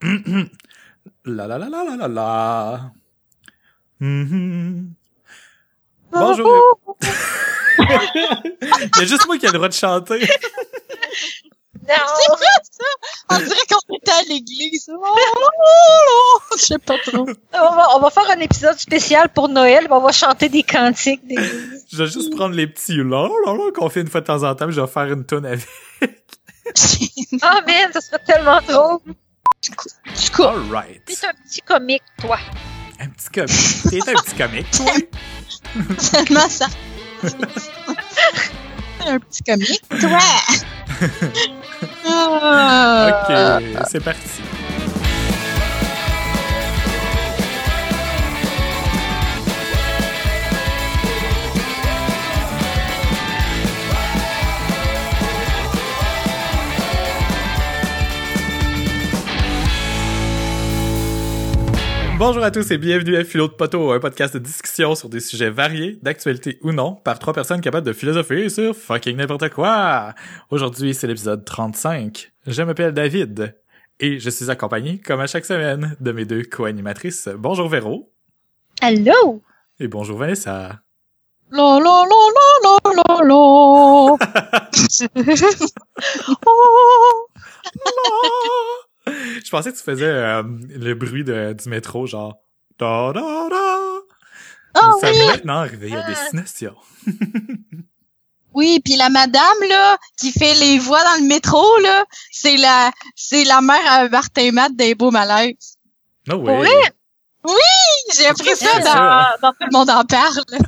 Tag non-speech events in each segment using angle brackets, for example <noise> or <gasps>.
<clears throat> la la la la la la la. Mhm. Bonjour. <laughs> Il y a juste moi qui ai le droit de chanter. <laughs> C'est vrai, ça! On dirait qu'on était à l'église. Oh, Je sais pas trop. On va, on va faire un épisode spécial pour Noël. On va chanter des cantiques. Des... Je vais juste prendre les petits là, là, là, qu'on fait une fois de temps en temps, puis je vais faire une tonne avec. Ah, man, ça serait tellement drôle. Du coup, Alright. T'es un petit comique, toi. Un petit comique. T'es un petit comique, toi? tellement ça. Un petit comique. Toi! <laughs> Ah. Ok, c'est parti. Bonjour à tous et bienvenue à Philo de Poteau, un podcast de discussion sur des sujets variés, d'actualité ou non, par trois personnes capables de philosopher sur fucking n'importe quoi. Aujourd'hui, c'est l'épisode 35. Je m'appelle David et je suis accompagné, comme à chaque semaine, de mes deux co-animatrices. Bonjour Véro Allô? et bonjour Vanessa. La la la la la la la. Oh. <laughs> Je pensais que tu faisais euh, le bruit de, du métro, genre... Da, da, da. Ah Ça oui! m'est maintenant arrivé à Ah. destination. <laughs> Oui, puis la madame là qui fait les voix dans le métro là, c'est la c'est la mère à Martin Matt des beaux malaises. No Pour way. vrai? J'ai appris ça C'est dans, ça. dans Tout le monde en parle. <laughs>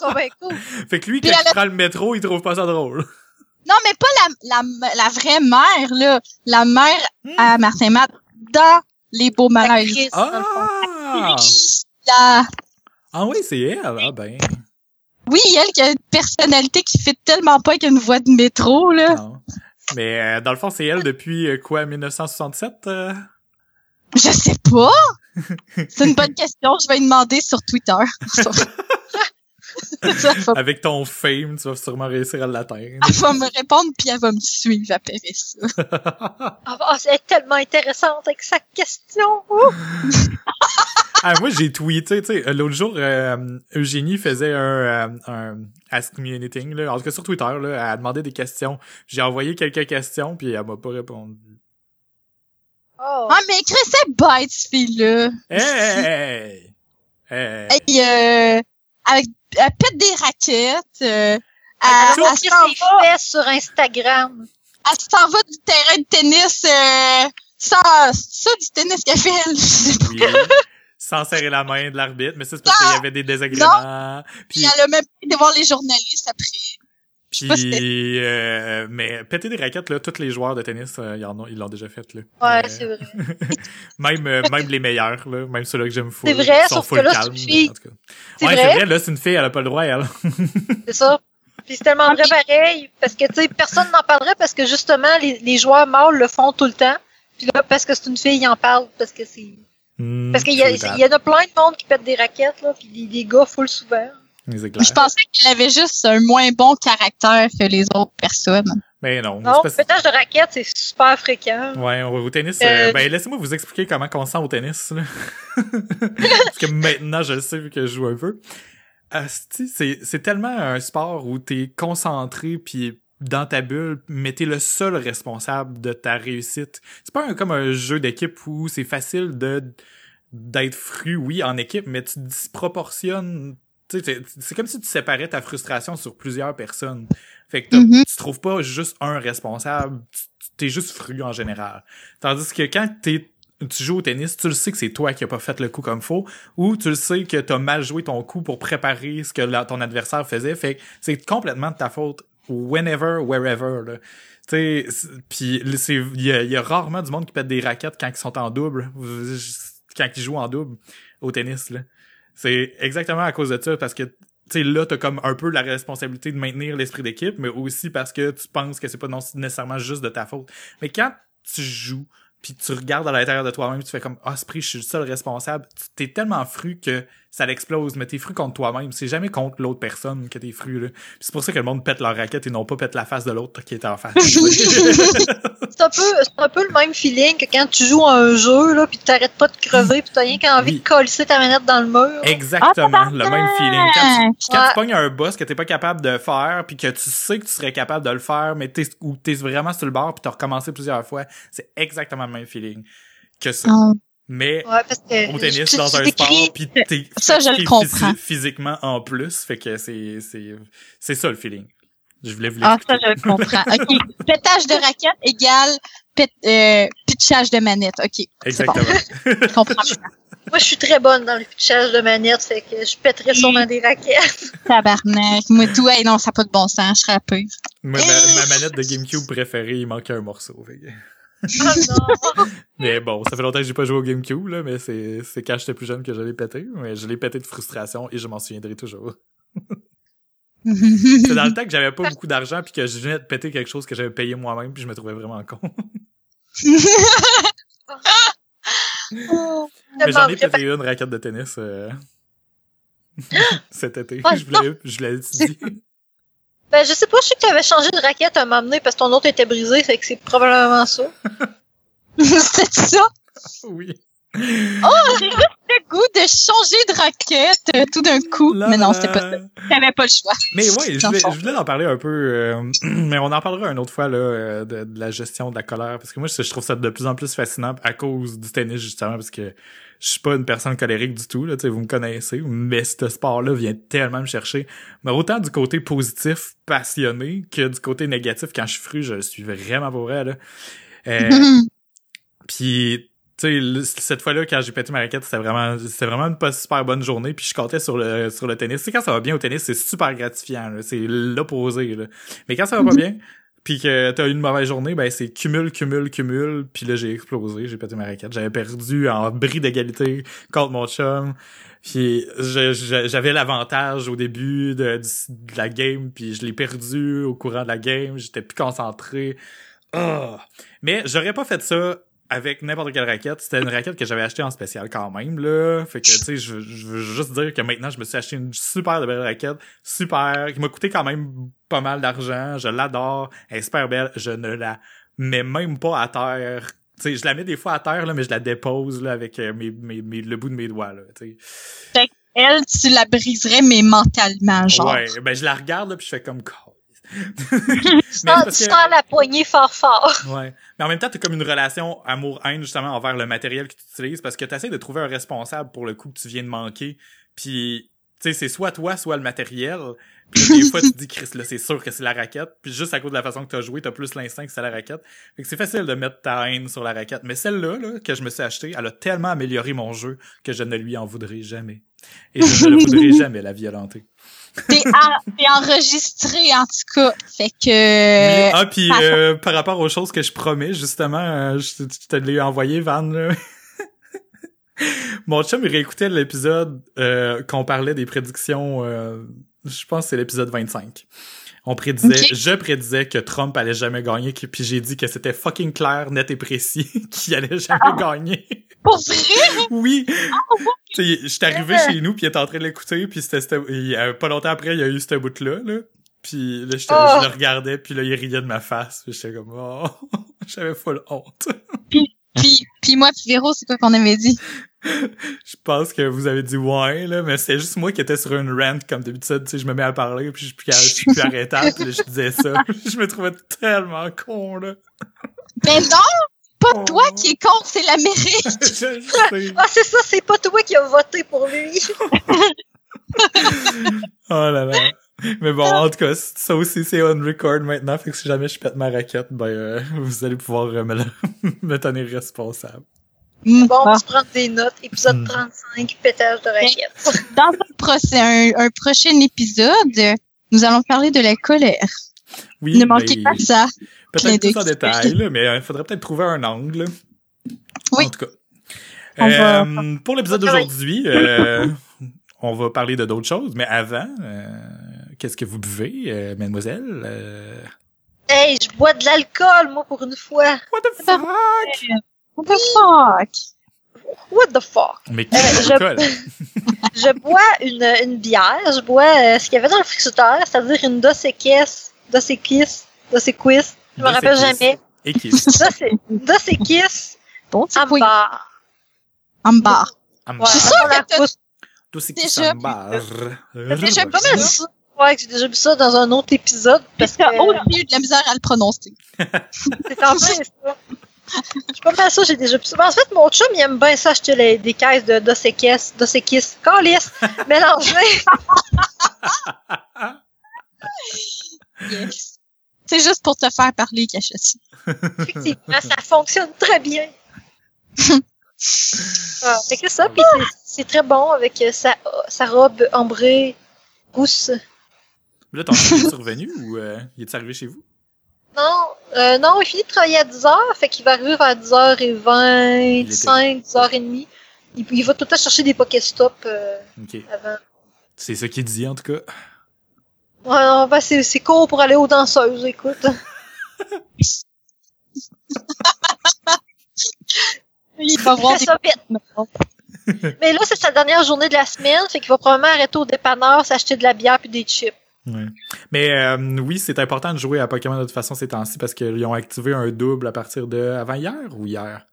Oh, ben, cool. Fait que lui, quand il a- prend le métro, il trouve pas ça drôle. Non, mais pas la, la, la vraie mère, là. La mère à Martin Matt dans Les Beaux Malaises. Ah! La- Ah oui, c'est elle. Ah ben. Oui, elle qui a une personnalité qui fait tellement pas avec une voix de métro, là. non. Mais euh, dans le fond, c'est elle depuis euh, quoi, 1967? euh? Je sais pas. <laughs> C'est une bonne question. Je vais lui demander sur Twitter. <laughs> Avec ton fame, tu vas sûrement réussir à l'atteindre. elle va me répondre puis elle va me suivre après ça. <laughs> Ah, ah, c'est tellement intéressante avec sa question. <laughs> Ah, moi, j'ai tweeté, tu sais, l'autre jour, euh, Eugénie faisait un, euh, un Ask Me Anything, là. En tout cas, sur Twitter, là, elle a demandé des questions. J'ai envoyé quelques questions, puis elle m'a pas répondu. Oh. Ah, mais Chris, c'est bête, ce fille-là. Hey! Hey! Hey, euh, avec, elle pète des raquettes. Euh, elle, Elle elle s'en va, sur Instagram? elle s'en va du terrain de tennis, euh, sans, ça, du tennis qu'elle fait. Oui. Sans serrer la main de l'arbitre, mais ça, c'est parce qu'il y avait des désagréments. Puis Puis, elle a même pas été voir les journalistes après. Sais pas si puis euh, mais péter des raquettes, là, tous les joueurs de tennis, euh, ils en ont, ils l'ont déjà fait, là. Ouais, Euh, c'est vrai. <laughs> même, euh, même les meilleurs, là, même ceux-là que j'aime full. C'est vrai, sont sauf que là, c'est une fille. C'est ouais, vrai. c'est vrai, là, c'est une fille, elle a pas le droit, elle. <laughs> C'est ça. Puis c'est tellement vrai pareil, parce que, tu sais, personne n'en parlerait parce que, justement, les, les joueurs mâles le font tout le temps. Puis là, parce que c'est une fille, ils en parlent, parce que c'est... Hmm, Parce qu'il y, y en a plein de monde qui pètent des raquettes, là, puis des, des gars full souvent. Je pensais qu'elle avait juste un moins bon caractère que les autres personnes. Mais non. Non, le pétage de raquettes, c'est super fréquent. Ouais, au au tennis, Euh, euh, ben laissez-moi vous expliquer comment on se sent au tennis. Là. <laughs> Parce que maintenant, je le sais vu que je joue un peu. C'est tellement un sport où t'es concentré puis dans ta bulle, mais t'es le seul responsable de ta réussite. C'est pas un- comme un jeu d'équipe où c'est facile de d'être fru, oui, en équipe, mais tu disproportionnes. Tu sais, t'es- C'est comme si tu séparais ta frustration sur plusieurs personnes. Fait que Mhm. tu trouves pas juste un responsable, tu- t'es juste fru en général. Tandis que quand t'es tu joues au tennis, tu le sais que c'est toi qui as pas fait le coup comme faut, ou tu le sais que t'as mal joué ton coup pour préparer ce que la- ton adversaire faisait, fait que c'est complètement de ta faute, whenever, wherever, là. Tu sais, puis il y y a rarement du monde qui pète des raquettes quand ils sont en double, <laughs> quand ils jouent en double au tennis, là. C'est exactement à cause de ça, parce que tu sais, là, t'as comme un peu la responsabilité de maintenir l'esprit d'équipe, mais aussi parce que tu penses que c'est pas non- nécessairement juste de ta faute. Mais quand tu joues, puis tu regardes à l'intérieur de toi-même, tu fais comme, ah, prix, je suis le seul responsable, t'es tellement fru que ça l'explose. Mais t'es fru contre toi-même. C'est jamais contre l'autre personne que t'es fru, là. Puis c'est pour ça que le monde pète leur raquette et non pas pète la face de l'autre qui est en face. <laughs> C'est un peu, c'est un peu le même feeling que quand tu joues à un jeu, là, pis t'arrêtes pas de crever, pis t'as rien qu'envie Oui. de coller ta manette dans le mur. Exactement, le même feeling. Quand, tu, quand Ouais. tu pognes un boss que t'es pas capable de faire, puis que tu sais que tu serais capable de le faire, mais t'es, ou t'es vraiment sur le bord, puis t'as recommencé plusieurs fois, c'est exactement le même feeling que ça. Ah. Mais Ouais, parce que. au tennis, dans un sport, puis t'es <laughs> Ça, je le comprends. physi- physiquement en plus, fait que c'est, c'est, c'est ça le feeling. Je voulais vous Ah, ça, je le comprends. <laughs> OK. Pétage de raquette égale pét, euh, pitchage de manette. OK. C'est bon. Exactement. <laughs> Je comprends. Moi, je suis très bonne dans le pitchage de manette, fait que je pèterais sûrement des raquettes. Tabarnak. Moi, tout, hey, non, ça n'a pas de bon sens. Je serais peur. Moi, ma, ma manette de GameCube préférée, il manquait un morceau. fait que- Oh! <laughs> Mais bon, ça fait longtemps que j'ai pas joué au GameCube, là, mais c'est, c'est quand j'étais plus jeune que je l'ai pété. Mais je l'ai pété de frustration et je m'en souviendrai toujours. C'est dans le temps que j'avais pas beaucoup d'argent puis que je venais de péter quelque chose que j'avais payé moi-même puis je me trouvais vraiment con. <laughs> <laughs> mais j'en ai pété une raquette de tennis euh, cet été. Oh, je voulais, je l'ai dit. Ben, je sais pas, je sais que tu avais changé de raquette à un moment donné parce que ton autre était brisé, fait que c'est probablement ça. <laughs> C'est ça? oui. Le goût de changer de raquette euh, tout d'un coup. Là, Mais non, c'était pas ça. T'avais pas le choix. Mais ouais, je voulais, je voulais en parler un peu, euh, <clears throat> mais on en parlera une autre fois là, euh, de, de la gestion de la colère, parce que moi je, je trouve ça de plus en plus fascinant à cause du tennis justement, parce que je suis pas une personne colérique du tout, là, tu sais, vous me connaissez, mais ce sport-là vient tellement me chercher. Mais autant du côté positif, passionné, que du côté négatif, quand je suis fru, je suis vraiment vrai, là. Euh, <laughs> puis tu sais cette fois-là quand j'ai pété ma raquette c'était vraiment c'était vraiment une pas super bonne journée puis je comptais sur le sur le tennis c'est quand ça va bien au tennis c'est super gratifiant c'est l'opposé là mais quand ça va pas bien puis que t'as eu une mauvaise journée ben c'est cumul cumul cumul puis là j'ai explosé j'ai pété ma raquette j'avais perdu en bris d'égalité contre mon chum puis j'avais l'avantage au début de, la game puis je l'ai perdu au courant de la game j'étais plus concentré ah mais j'aurais pas fait ça avec n'importe quelle raquette. C'était une raquette que j'avais achetée en spécial quand même, là. Fait que, tu sais, je, veux juste dire que maintenant, je me suis acheté une super belle raquette. Super. Qui m'a coûté quand même pas mal d'argent. Je l'adore. Elle est super belle. Je ne la mets même pas à terre. Tu sais, je la mets des fois à terre, là, mais je la dépose, là, avec euh, mes, mes, mes- le bout de mes doigts, là, tu sais. Elle, tu la briserais, mais mentalement, genre. Ouais. Ben, je la regarde, là, puis je fais comme, <laughs> Tu sens, tu sens la poignée fort fort. Ouais. Mais en même temps, t'as comme une relation amour-haine justement envers le matériel que tu utilises parce que t'essaies de trouver un responsable pour le coup que tu viens de manquer. Puis, tu sais, c'est soit toi, soit le matériel. Puis des fois, tu te dis, Chris, là, c'est sûr que c'est la raquette. Puis juste à cause de la façon que t'as joué, t'as plus l'instinct que c'est la raquette. Fait que c'est facile de mettre ta haine sur la raquette. Mais celle-là, là, que je me suis achetée, elle a tellement amélioré mon jeu que je ne lui en voudrais jamais. Et je ne le voudrais <laughs> jamais la violenter. T'es en- t'es enregistré, en tout cas. Fait que... Ah, puis par- euh, par rapport aux choses que je promets, justement, euh, je, je te l'ai envoyé, Van. Là. <laughs> Mon chum, il réécoutait l'épisode euh, qu'on parlait des prédictions, euh, je pense que c'est l'épisode 25. On prédisait, je prédisais que Trump allait jamais gagner, puis j'ai dit que c'était fucking clair, net et précis, <laughs> qu'il allait jamais Ah. gagner. Pour vrai? Oui. Tu sais, j'étais arrivé chez nous puis il était en train de l'écouter puis c'était pas longtemps après il y a eu ce bout là. Puis là Oh. je le regardais puis là il riait de ma face puis j'étais comme oh <laughs> j'avais full honte. Puis, puis moi, puis Véro, c'est quoi qu'on avait dit? <laughs> Je pense que vous avez dit ouais là mais c'était juste moi qui étais sur une rant comme d'habitude tu sais je me mets à parler puis je suis plus, je suis plus arrêtable puis je disais ça. <laughs> je me trouvais tellement con là. Mais non! Pas Oh. toi qui est con, c'est l'Amérique! <laughs> Ah, c'est ça, c'est pas toi qui as voté pour lui. Oh là là. <laughs> Mais bon, en tout cas, ça aussi, c'est on record maintenant. Fait que si jamais je pète ma raquette, ben, euh, <laughs> vous allez pouvoir euh, me, le- <laughs> me tenir responsable. Bon, Ah. tu prends des notes. Épisode Hmm. 35, pétage de raquette. Dans un, prochain, un, un prochain épisode, nous allons parler de la colère. Oui, ne manquez ben, pas ça. Peut-être plus en détail, là, mais il faudrait peut-être trouver un angle. Oui. En tout cas. Va- Euh, pour l'épisode on va d'aujourd'hui, euh, on va parler de d'autres choses, mais avant, euh, qu'est-ce que vous buvez, euh, mademoiselle? Euh, Hey, je bois de l'alcool, moi, pour une fois. What the fuck? What the fuck? What the fuck? Mais qui Euh, je- <laughs> je bois une, une bière, je bois euh, ce qu'il y avait dans le frigidaire, c'est-à-dire une Dos Equis, Dos Equis, Dos Equis, je me rappelle Equis. jamais. Et qui? Dos Dos Equis, Bon, c'est en quoi? bar. En bar. Ouais, Je suis sûre on la que t'as- c'est Déjà. J'ai déjà pas mal ça. Ouais, que j'ai déjà vu ça dans un autre épisode parce que T'as aussi eu de la misère à le prononcer. <laughs> c'est en ça. Je suis pas mal ça, j'ai déjà vu ça. Mais en fait, mon chum, il aime bien ça, acheter les- des caisses de Dos Equis, Dos Equis, Calice, <laughs> mélangées. <laughs> Yes. C'est juste pour te faire parler ça. Effectivement, ça fonctionne très bien. Ah, fait que ça, puis c'est- c'est très bon avec sa, sa robe ambrée, rousse. Là, ton chum est <laughs> survenu ou euh, il est arrivé chez vous? Non, euh, non, il finit de travailler à 10h, fait qu'il va arriver vers 10h25, 10h30. Il, il va tout le temps chercher des Pokéstop euh, Ok. avant. C'est ça qu'il dit, en tout cas. Ouais, non, ben c'est c'est court pour aller aux danseuses, écoute. <laughs> Il va voir des ça vite. Mais là, c'est sa dernière journée de la semaine, fait qu'il va probablement arrêter au dépanneur, s'acheter de la bière puis des chips. Ouais. Mais euh, oui, c'est important de jouer à Pokémon de toute façon ces temps-ci parce qu'ils ont activé un double à partir de avant hier ou hier?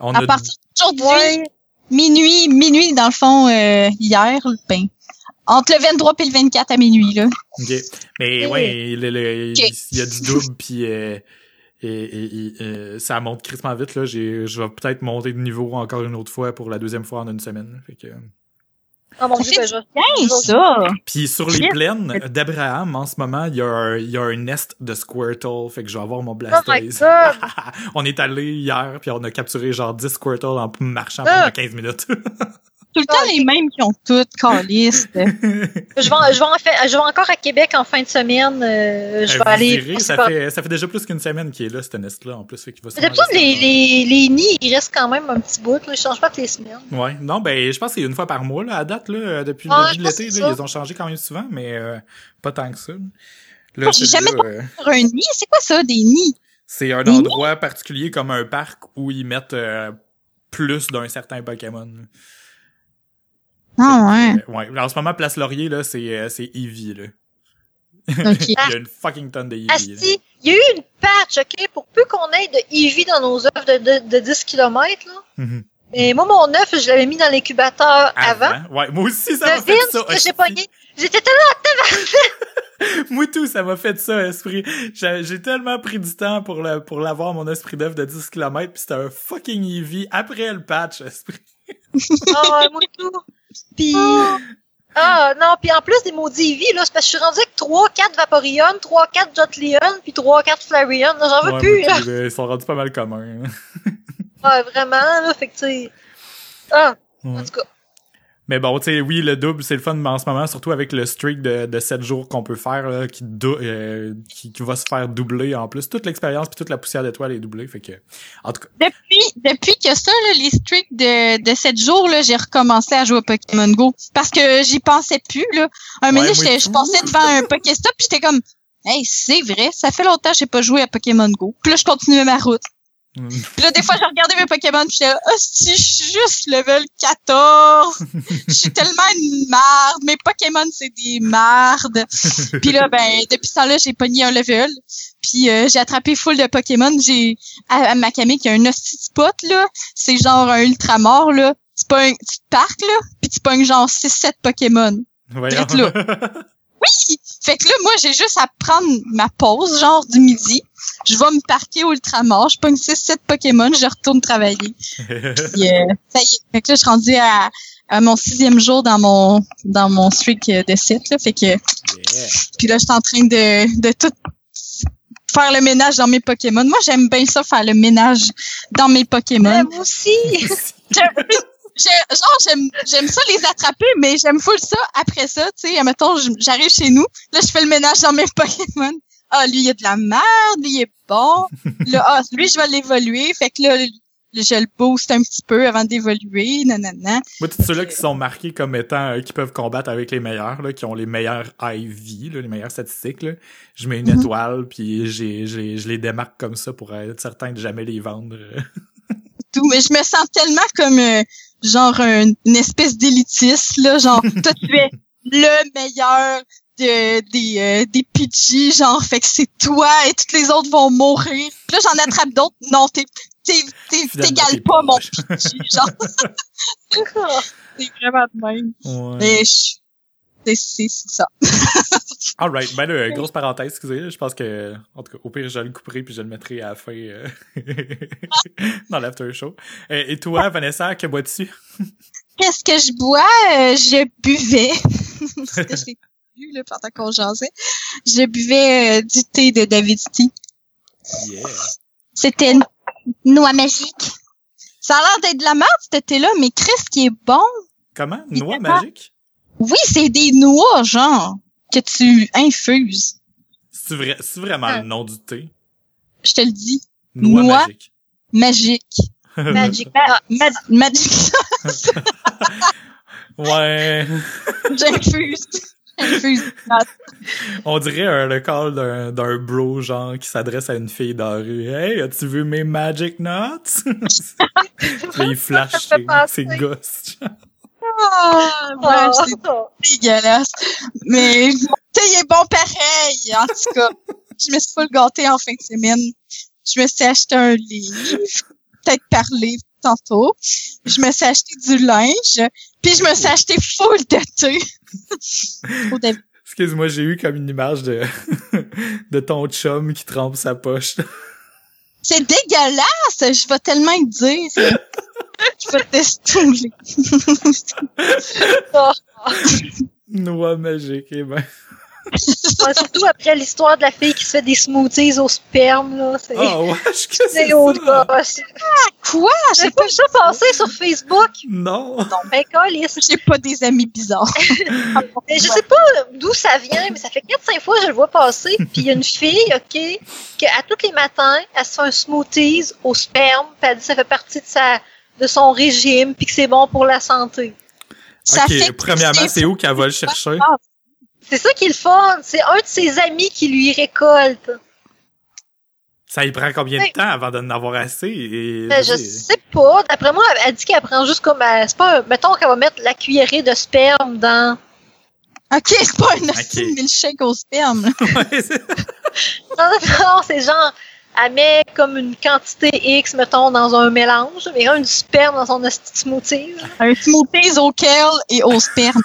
On À a partir d'aujourd'hui, Ouais. minuit, minuit dans le fond, euh, hier, ben, entre le 23 et le 24 à minuit, là. Ok. Mais Oui. ouais, le- le- Ok. il y a du double puis euh, et, et- et, euh, ça monte crissement vite là. J'ai, je vais peut-être monter de niveau encore une autre fois pour la deuxième fois en une semaine. Fait que... Oh mon dieu, ben, je... Bien, ça! Puis sur les plaines d'Abraham, en ce moment, il y, a un, il y a un nest de Squirtle. Fait que je vais avoir mon Oh Blastoise. <laughs> on est allé hier puis on a capturé genre 10 Squirtle en marchant Ah. pendant 15 minutes. <laughs> Tout le temps les mêmes qui ont toutes, calice. <laughs> Je vais, je, vais en fait, je vais encore à Québec en fin de semaine. euh, je vais vous aller. direz, ça, fait, ça fait déjà plus qu'une semaine qu'il est là, ce nest-là, en plus. Fait qu'il va d'habitude, les, les, les nids, ils restent quand même un petit bout. Là. Ils changent pas toutes les semaines. Ouais, non, ben, je pense que c'est une fois par mois, là, à date, là, euh, depuis le je début de l'été, ils ont changé quand même souvent, mais euh, pas tant que ça. Là, Moi, j'ai jamais euh, Sur un nid, c'est quoi ça, des nids? c'est un Des endroit particulier comme un parc où ils mettent euh, plus d'un certain Pokémon. Ah ouais. Euh, ouais. En ce moment, Place Laurier, là, c'est, euh, c'est Eevee, là. <laughs> Il y a une fucking tonne de Eevee, là. Asti, il y a eu une patch, OK, pour peu qu'on ait de Eevee dans nos œuvres de, de, de 10 km. Là. Mhm. Et moi, mon œuf, je l'avais mis dans l'incubateur avant. Ouais, moi aussi, ça m'a fait ça. que j'ai pogné. J'étais tellement <laughs> Moi tout, ça m'a fait ça, esprit. J'ai j'ai tellement pris du temps pour le, pour l'avoir, mon esprit d'œuf de 10 km, puis c'était un fucking Eevee après le patch, esprit. Ah, moi Puis. Ah, non, puis en plus des maudits Eevee, là, c'est parce que je suis rendu avec 3-4 Vaporeon, 3-4 Jotleon, puis 3-4 Flareon. Là, J'en veux Ouais, plus, là. euh, Ils sont rendus pas mal communs. Ah, vraiment, là, fait que, tu sais. Ah, en Ouais. tout cas. Mais bon, tu sais, oui, le double, c'est le fun en ce moment, surtout avec le streak de, de 7 jours qu'on peut faire, là, qui, euh, qui, qui va se faire doubler en plus. Toute l'expérience puis toute la poussière d'étoile est doublée, fait que... En tout cas, Depuis, depuis que ça, là, les streaks de, de 7 jours, là, j'ai recommencé à jouer à Pokémon Go. Parce que j'y pensais plus, là. Un Ouais, j'étais- je passais devant un Pokéstop, pis j'étais comme, hey, c'est vrai, ça fait longtemps que j'ai pas joué à Pokémon Go. Puis là, je continuais ma route. Puis là, des fois, je regardais mes Pokémon, pis j'étais, ah, si, je suis juste level 14. Je suis tellement une marde. Mes Pokémon, c'est des mardes. Puis là, ben, depuis ce temps-là, j'ai pogné un level. Puis euh, j'ai attrapé full de Pokémon. J'ai à, à Makame qui a un hostie spot là, c'est genre un ultramort là. Tu pognes, tu te parques là, puis tu pognes genre 6-7 Pokémon. voyons. Là. <laughs> Oui! Fait que là, moi, j'ai juste à prendre ma pause, genre du midi. Je vais me parquer au ultramort, je pogne 6-7 Pokémon, je retourne travailler. Puis, euh, <laughs> ça y est. Fait que là, je suis rendue à, à mon sixième jour dans mon dans mon streak euh, de 7 là. Fait que Yeah. puis là, je suis en train de, de tout faire le ménage dans mes Pokémon. Moi, j'aime bien ça, faire le ménage dans mes Pokémon. Moi aussi. <laughs> <laughs> J'aime, j'aime ça les attraper, mais j'aime full ça après ça, tu sais. Mettons, j'arrive chez nous, là, je fais le ménage dans mes <laughs> Pokémon. Ah, lui, il y a de la merde, lui, il est bon. <laughs> Là, ah, lui, je vais l'évoluer. Fait que là, je le booste un petit peu avant d'évoluer, nanana. Moi, tous ceux-là qui sont marqués comme étant euh, qui peuvent combattre avec les meilleurs, là, qui ont les meilleurs IV, là, les meilleures statistiques, là, je mets une Mhm. étoile, puis j'ai, j'ai, je les démarque comme ça pour être certain de jamais les vendre. <laughs> tout, mais je me sens tellement comme euh, genre un- une espèce d'élitiste, là, genre <laughs> toi tu es le meilleur de, des, euh, des PG, genre fait que c'est toi et toutes les autres vont mourir. Puis là j'en attrape d'autres, non, t'es t'égales pas mon. PG, genre <laughs> <laughs> c'est vraiment de même. Ouais. Mais je- c'est ça. <laughs> Alright, ben là, grosse parenthèse, excusez, je pense que, en tout cas, au pire, je le couperai puis je le mettrai à la fin euh, <laughs> dans l'after show. Euh, et toi, Vanessa, que bois-tu? <laughs> Qu'est-ce que je bois? Euh, je buvais. Parce que j'ai bu, là, pendant qu'on jasait. Je buvais euh, du thé de David Tea. Yeah. C'était une noix magique. Ça a l'air d'être de la merde, ce thé-là, mais Chris, qui est bon. Comment? Noix magique? Oui, c'est des noix, genre, que tu infuses. C'est vrai, c'est vraiment Ah. le nom du thé? Je te le dis. Noix, Noix. magique. Magique. <laughs> Magic. Ma- ma- magique. <laughs> ouais. <laughs> J'infuse. J'infuse. On dirait un, le call d'un, d'un bro, genre, qui s'adresse à une fille dans la rue. Hey, as-tu vu mes magic nuts? Puis il flash ses gosses. Ah, ouais, c'est Oh. dégueulasse. Mais thé est bon pareil, en tout cas. Je me suis full gâtée en fin de semaine. Je me suis acheté un livre, peut-être parler tantôt. Je me suis acheté du linge, puis je me suis acheté full de thé. <laughs> Excuse-moi, j'ai eu comme une image de, <laughs> de ton chum qui trempe sa poche. C'est dégueulasse! Je vais tellement te dire. <laughs> Te stouler. Noix magique, eh ben. Ouais, surtout après l'histoire de la fille qui se fait des smoothies au sperme, là. C'est Ah ouais, je que c'est ça? gosse. Quoi? J'ai pas ça passer sur Facebook? Non. Non, ben, câlisse. j'ai pas des amis bizarres. <laughs> Mais je sais pas d'où ça vient, mais ça fait 4-5 fois que je le vois passer. Puis il y a une fille, OK, que à tous les matins, elle se fait un smoothies au sperme, puis elle dit que ça fait partie de sa de son régime, puis que c'est bon pour la santé. Ça fait premièrement, c'est où qu'elle va le chercher? C'est ça qui est le fun. C'est un de ses amis qui lui récolte. Ça y prend combien de temps avant d'en avoir assez? Et, Ben, je sais pas. D'après moi, elle, dit qu'elle prend juste comme... euh, C'est pas un- Mettons qu'elle va mettre la cuillerée de sperme dans... Ok, c'est pas un hostie Ok. de <laughs> milkshake au sperme. là. <laughs> Ouais, c'est- Non, non, c'est genre... Elle met comme une quantité X, mettons, dans un mélange. Mais un du sperme dans son smoothie. Un smoothie au kale et au sperme.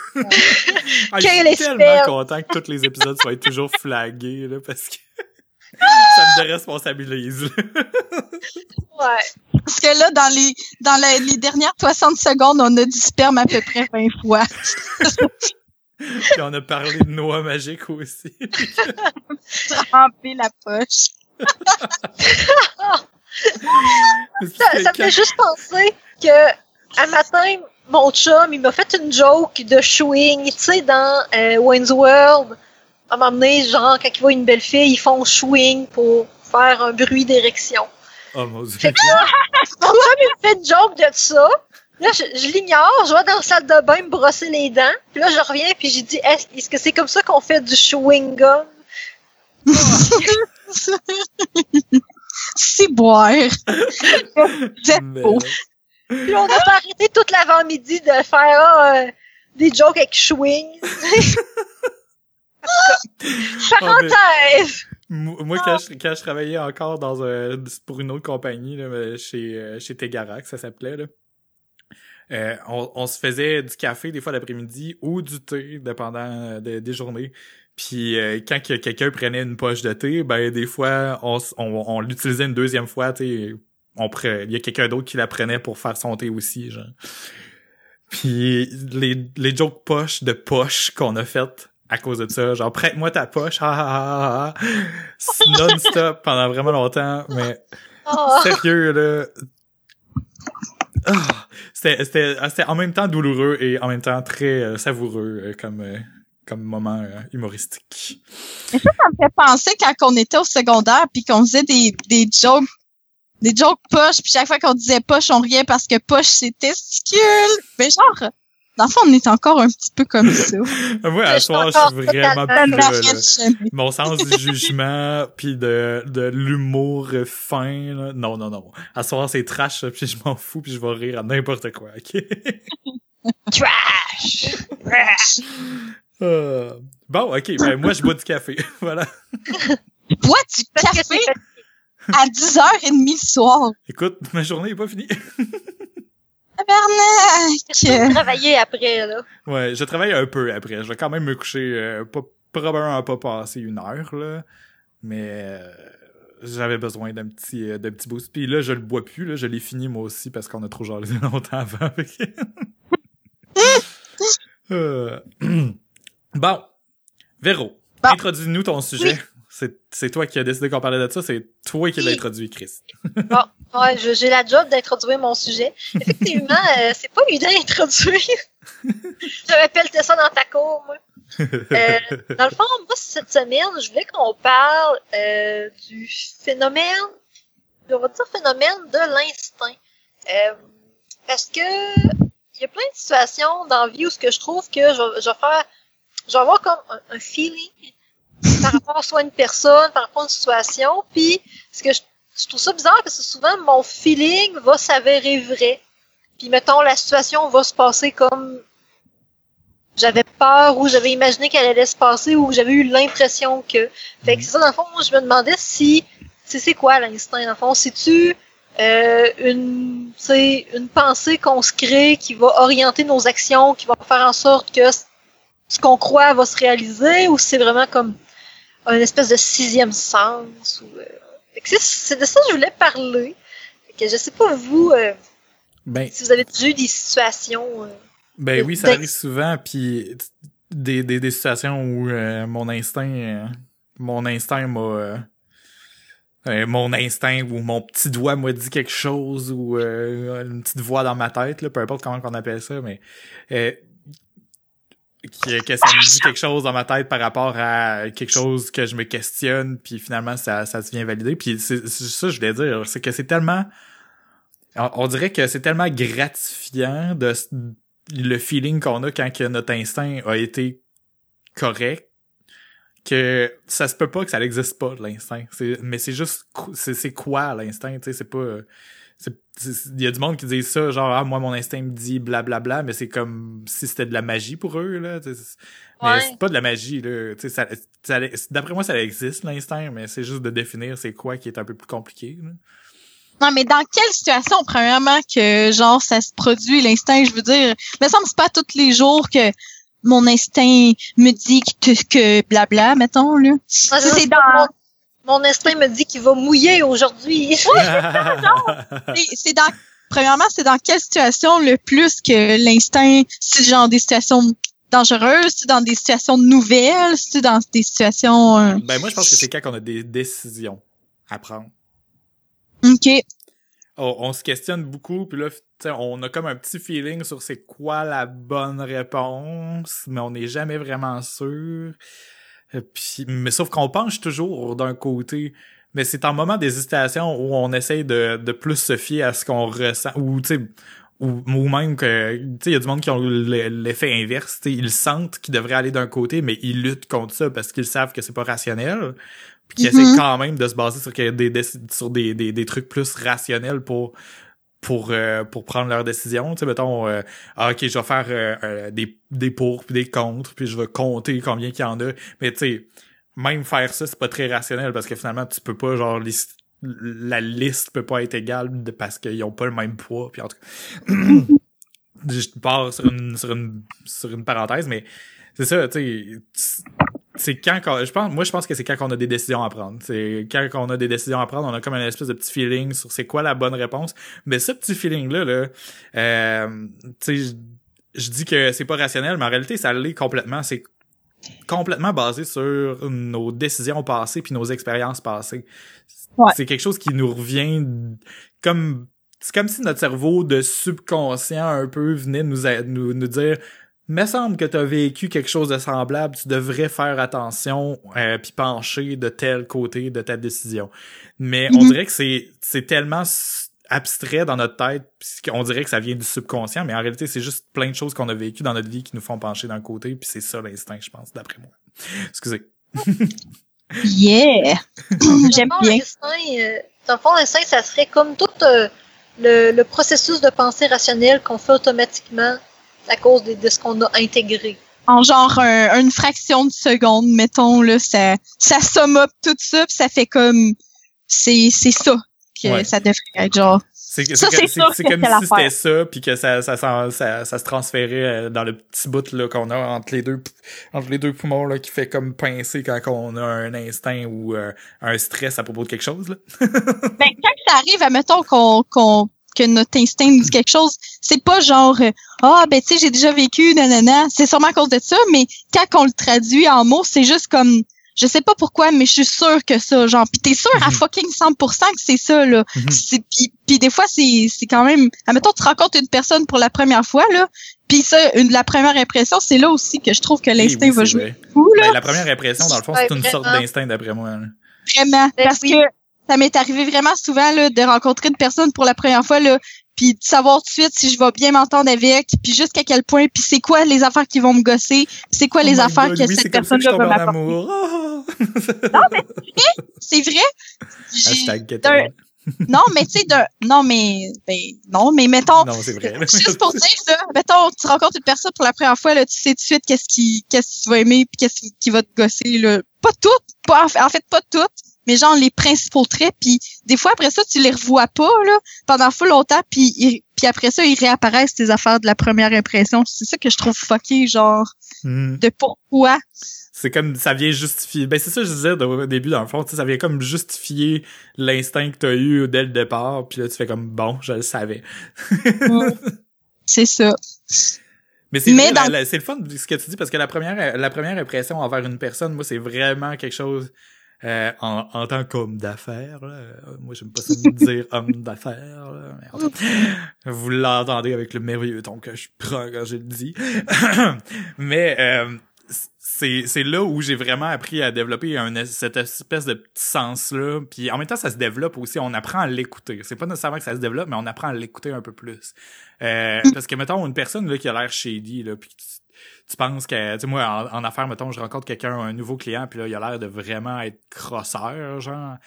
Ah, je suis tellement content que tous les épisodes soient toujours flagués, là, parce que <laughs> ça me déresponsabilise. là. Ouais. Parce que là, dans les dans les dernières 60 secondes, on a du sperme à peu près 20 fois. Puis on a parlé de noix magiques aussi. <laughs> Tremper la poche. Ça, ça me fait juste penser que un matin, mon chum, il m'a fait une joke de chewing. Tu sais, dans euh, Wayne's World, à un moment donné, genre, quand il voit une belle fille, ils font chewing pour faire un bruit d'érection. Oh mon dieu. Fait que là, mon chum, il me fait une joke de ça. Là, je, je l'ignore, je vais dans la salle de bain me brosser les dents. Puis là, je reviens, puis j'ai dit, est-ce est-ce que c'est comme ça qu'on fait du chewing <laughs> C'est boire. <laughs> Mais- beau. Puis on n'a pas arrêté toute l'avant-midi de faire ah, euh, des jokes avec chewing. Parenthèse! <laughs> Moi, quand, je, quand je travaillais encore dans un, pour une autre compagnie, là, chez, euh, chez Tegarac, ça s'appelait, là. Euh, on, on se faisait du café des fois l'après-midi ou du thé, dépendant euh, de- des journées. Puis euh, quand que quelqu'un prenait une poche de thé, ben des fois on, on, on l'utilisait une deuxième fois, tu sais, on il y a quelqu'un d'autre qui la prenait pour faire son thé aussi, genre. Puis les, les jokes poches de poche qu'on a faites à cause de ça, genre prête-moi ta poche, ah, ah, ah, ah, non-stop pendant vraiment longtemps, mais Oh, sérieux là. Ah, c'était c'était c'était en même temps douloureux et en même temps très euh, savoureux euh, comme euh, comme moment euh, humoristique. Ça me fait penser quand on était au secondaire puis qu'on faisait des, des jokes des jokes poches puis chaque fois qu'on disait poche on riait parce que poche c'est testicule mais genre Dans le fond, on est encore un petit peu comme ça. <laughs> Moi, à soir, je suis vraiment plus là, Arrête là. jamais. Mon sens du jugement, puis de, de l'humour fin, là. Non, non, non. À soir, c'est trash, puis je m'en fous, puis je vais rire à n'importe quoi, ok? <laughs> Trash! Euh, Bon, ok, ben moi, je bois du café. <laughs> voilà. <laughs> Bois du café? à 10h30 le soir. Écoute, ma journée est pas finie. <laughs> Tabarnak! travailler après, là. ouais, je travaille un peu après. Je vais quand même me coucher, euh, pas, probablement pas passer une heure, là. Mais euh, j'avais besoin d'un petit, euh, d'un petit boost. Puis là, je le bois plus, là. Je l'ai fini, moi aussi, parce qu'on a trop jasé longtemps avant. <clears throat> Bon. Véro, Bon. introduis-nous ton sujet. C'est, c'est toi qui as décidé qu'on parlait de ça. C'est toi qui l'as introduit, Chris. Bon, ouais, je- j'ai la job d'introduire mon sujet. Effectivement, <laughs> euh, c'est pas évident d'introduire. J'avais <laughs> pelleté ça dans ta cour, moi. Euh, dans le fond, moi, cette semaine, je voulais qu'on parle euh, du phénomène, on va dire phénomène de l'instinct. Euh, parce que il y a plein de situations dans la vie où ce que je trouve que je vais faire, je vais avoir comme un, un feeling par rapport à soit une personne, par rapport à une situation, puis ce que je, je trouve ça bizarre parce que souvent mon feeling va s'avérer vrai. Puis mettons la situation va se passer comme j'avais peur ou j'avais imaginé qu'elle allait se passer ou j'avais eu l'impression que. Fait que c'est ça dans le fond, moi je me demandais si c'est c'est quoi l'instinct dans le fond, si tu euh, une c'est une pensée qu'on se crée qui va orienter nos actions, qui va faire en sorte que ce qu'on croit va se réaliser ou c'est vraiment comme un espèce de sixième sens ou euh, c'est- c'est de ça que je voulais parler. Fait que je sais pas vous euh, Ben, si vous avez déjà eu des situations. euh, Ben oui, ça arrive souvent, puis des, des, des situations où euh, mon instinct, euh, mon instinct m'a, euh, euh, mon instinct ou mon petit doigt m'a dit quelque chose ou euh, une petite voix dans ma tête, là, peu importe comment on appelle ça, mais euh, que, que ça me dit quelque chose dans ma tête par rapport à quelque chose que je me questionne, puis finalement ça, ça se vient valider. Puis c'est ça que je voulais dire, c'est que c'est tellement on, dirait que c'est tellement gratifiant de le feeling qu'on a quand que notre instinct a été correct que ça se peut pas que ça n'existe pas l'instinct mais c'est juste c'est quoi l'instinct tu sais c'est pas il y a du monde qui dit ça genre ah moi mon instinct me dit blablabla mais c'est comme si c'était de la magie pour eux là mais Ouais. c'est pas de la magie là tu sais ça, ça d'après moi ça existe l'instinct mais c'est juste de définir c'est quoi qui est un peu plus compliqué là. Non, mais dans quelle situation, premièrement, que genre ça se produit, l'instinct, je veux dire, me semble que c'est pas tous les jours que mon instinct me dit que, que blabla, mettons, là. c'est dans, mon, instinct me dit qu'il va mouiller aujourd'hui. c'est- c'est dans, premièrement, c'est dans quelle situation le plus que l'instinct, c'est genre des situations dangereuses, c'est dans des situations nouvelles, c'est dans des situations, euh, ben moi je pense que c'est quand on a des décisions à prendre ok. on, on se questionne beaucoup, puis là, tu sais, on a comme un petit feeling sur c'est quoi la bonne réponse, mais on n'est jamais vraiment sûr. Euh, Puis, mais sauf qu'on penche toujours d'un côté. Mais c'est en moment d'hésitation où on essaye de, de plus se fier à ce qu'on ressent, ou tu sais, ou, ou même que, tu sais, il y a du monde qui ont le- l'effet inverse, tu sais, ils sentent qu'ils devraient aller d'un côté, mais ils luttent contre ça parce qu'ils savent que c'est pas rationnel puis qui Mhm. essaient quand même de se baser sur des, sur des, des, des trucs plus rationnels pour pour euh, pour prendre leurs décisions tu sais mettons euh, ah, ok je vais faire euh, euh, des des pour puis des contre puis je vais compter combien qu'il y en a. Mais tu sais même faire ça c'est pas très rationnel parce que finalement tu peux pas genre la liste peut pas être égale de- parce qu'ils ont pas le même poids puis en tout cas. <clears throat> Je pars sur une sur une sur une parenthèse mais c'est ça tu sais c'est quand je pense moi je pense que c'est quand on a des décisions à prendre. C'est quand on a des décisions à prendre on a comme un espèce de petit feeling sur c'est quoi la bonne réponse. Mais ce petit feeling là là euh, tu sais je, je dis que c'est pas rationnel mais en réalité ça l'est complètement. C'est complètement basé sur nos décisions passées puis nos expériences passées. Ouais. c'est quelque chose qui nous revient comme c'est comme si notre cerveau de subconscient un peu venait nous nous, nous dire me semble que tu as vécu quelque chose de semblable, tu devrais faire attention euh, puis pencher de tel côté de ta décision. Mais on Mhm. dirait que c'est c'est tellement abstrait dans notre tête, on dirait que ça vient du subconscient, mais en réalité, c'est juste plein de choses qu'on a vécues dans notre vie qui nous font pencher d'un côté, puis c'est ça l'instinct, je pense, d'après moi. Excusez. <laughs> yeah! J'aime bien. Euh, dans le fond, l'instinct, ça serait comme tout euh, le, le, processus de pensée rationnelle qu'on fait automatiquement à cause de, de ce qu'on a intégré. En genre une fraction de seconde, mettons, là, ça, ça somme up tout ça, puis ça fait comme... C'est ça que ça devrait être, genre... C'est comme si c'était ça, puis que ça, ça, ça, ça, se transférait euh, dans le petit bout qu'on a entre les deux entre les deux poumons là qui fait comme pincer quand on a un instinct ou euh, un stress à propos de quelque chose là. <laughs> ben quand ça arrive, admettons qu'on qu'on que notre instinct nous dit quelque chose, c'est pas genre euh, ah ben tu sais j'ai déjà vécu nanana, c'est sûrement à cause de ça, mais quand on le traduit en mots, c'est juste comme je sais pas pourquoi, mais je suis sûre que ça, genre, pis t'es sûr à mhm. fucking 100% que c'est ça, là. Mhm. Puis, puis des fois, c'est, c'est quand même, admettons, tu rencontres une personne pour la première fois, là, puis ça, une, la première impression, c'est là aussi que je trouve que l'instinct va jouer. là. Ben, la première impression, dans le fond, c'est une sorte d'instinct, d'après moi. Vraiment, ben parce que ça m'est arrivé vraiment souvent, là, de rencontrer une personne pour la première fois, là, puis de savoir tout de suite si je vais bien m'entendre avec, puis jusqu'à quel point, puis c'est quoi les affaires qui vont me gosser, c'est quoi les oh affaires que cette personne-là va m'apporter. <laughs> non, mais c'est vrai. Hashtag non, mais tu sais, non, mais, ben, non, mais mettons. Non, c'est vrai. <laughs> juste pour dire, ça, mettons, tu rencontres une personne pour la première fois, là, tu sais tout de suite qu'est-ce qui, qu'est-ce que tu vas aimer puis qu'est-ce qui va te gosser, là. Pas toutes, pas, en fait, pas toutes, mais genre les principaux traits puis des fois après ça tu les revois pas là pendant full longtemps puis puis après ça ils réapparaissent tes affaires de la première impression. C'est ça que je trouve fucké genre hmm. de pourquoi. C'est comme ça vient justifier ben c'est ça que je disais au début dans le fond ça vient comme justifier l'instinct que t'as eu dès le départ puis là tu fais comme bon je le savais. C'est ça. Mais c'est c'est le fun ce que tu dis parce que la première la première impression envers une personne moi c'est vraiment quelque chose euh, en, en, tant qu'homme d'affaires. Moi, j'aime pas ça me dire <laughs> homme d'affaires. <laughs> Vous l'entendez avec le merveilleux ton que je prends quand je le dis. <laughs> mais euh, c'est c'est là où j'ai vraiment appris à développer un, cette espèce de petit sens là puis en même temps ça se développe aussi on apprend à l'écouter c'est pas nécessairement que ça se développe mais on apprend à l'écouter un peu plus euh, parce que mettons une personne là qui a l'air shady là puis tu penses que, tu sais, moi, en, affaires, mettons, je rencontre quelqu'un, un nouveau client, puis là, il a l'air de vraiment être crosseur, genre.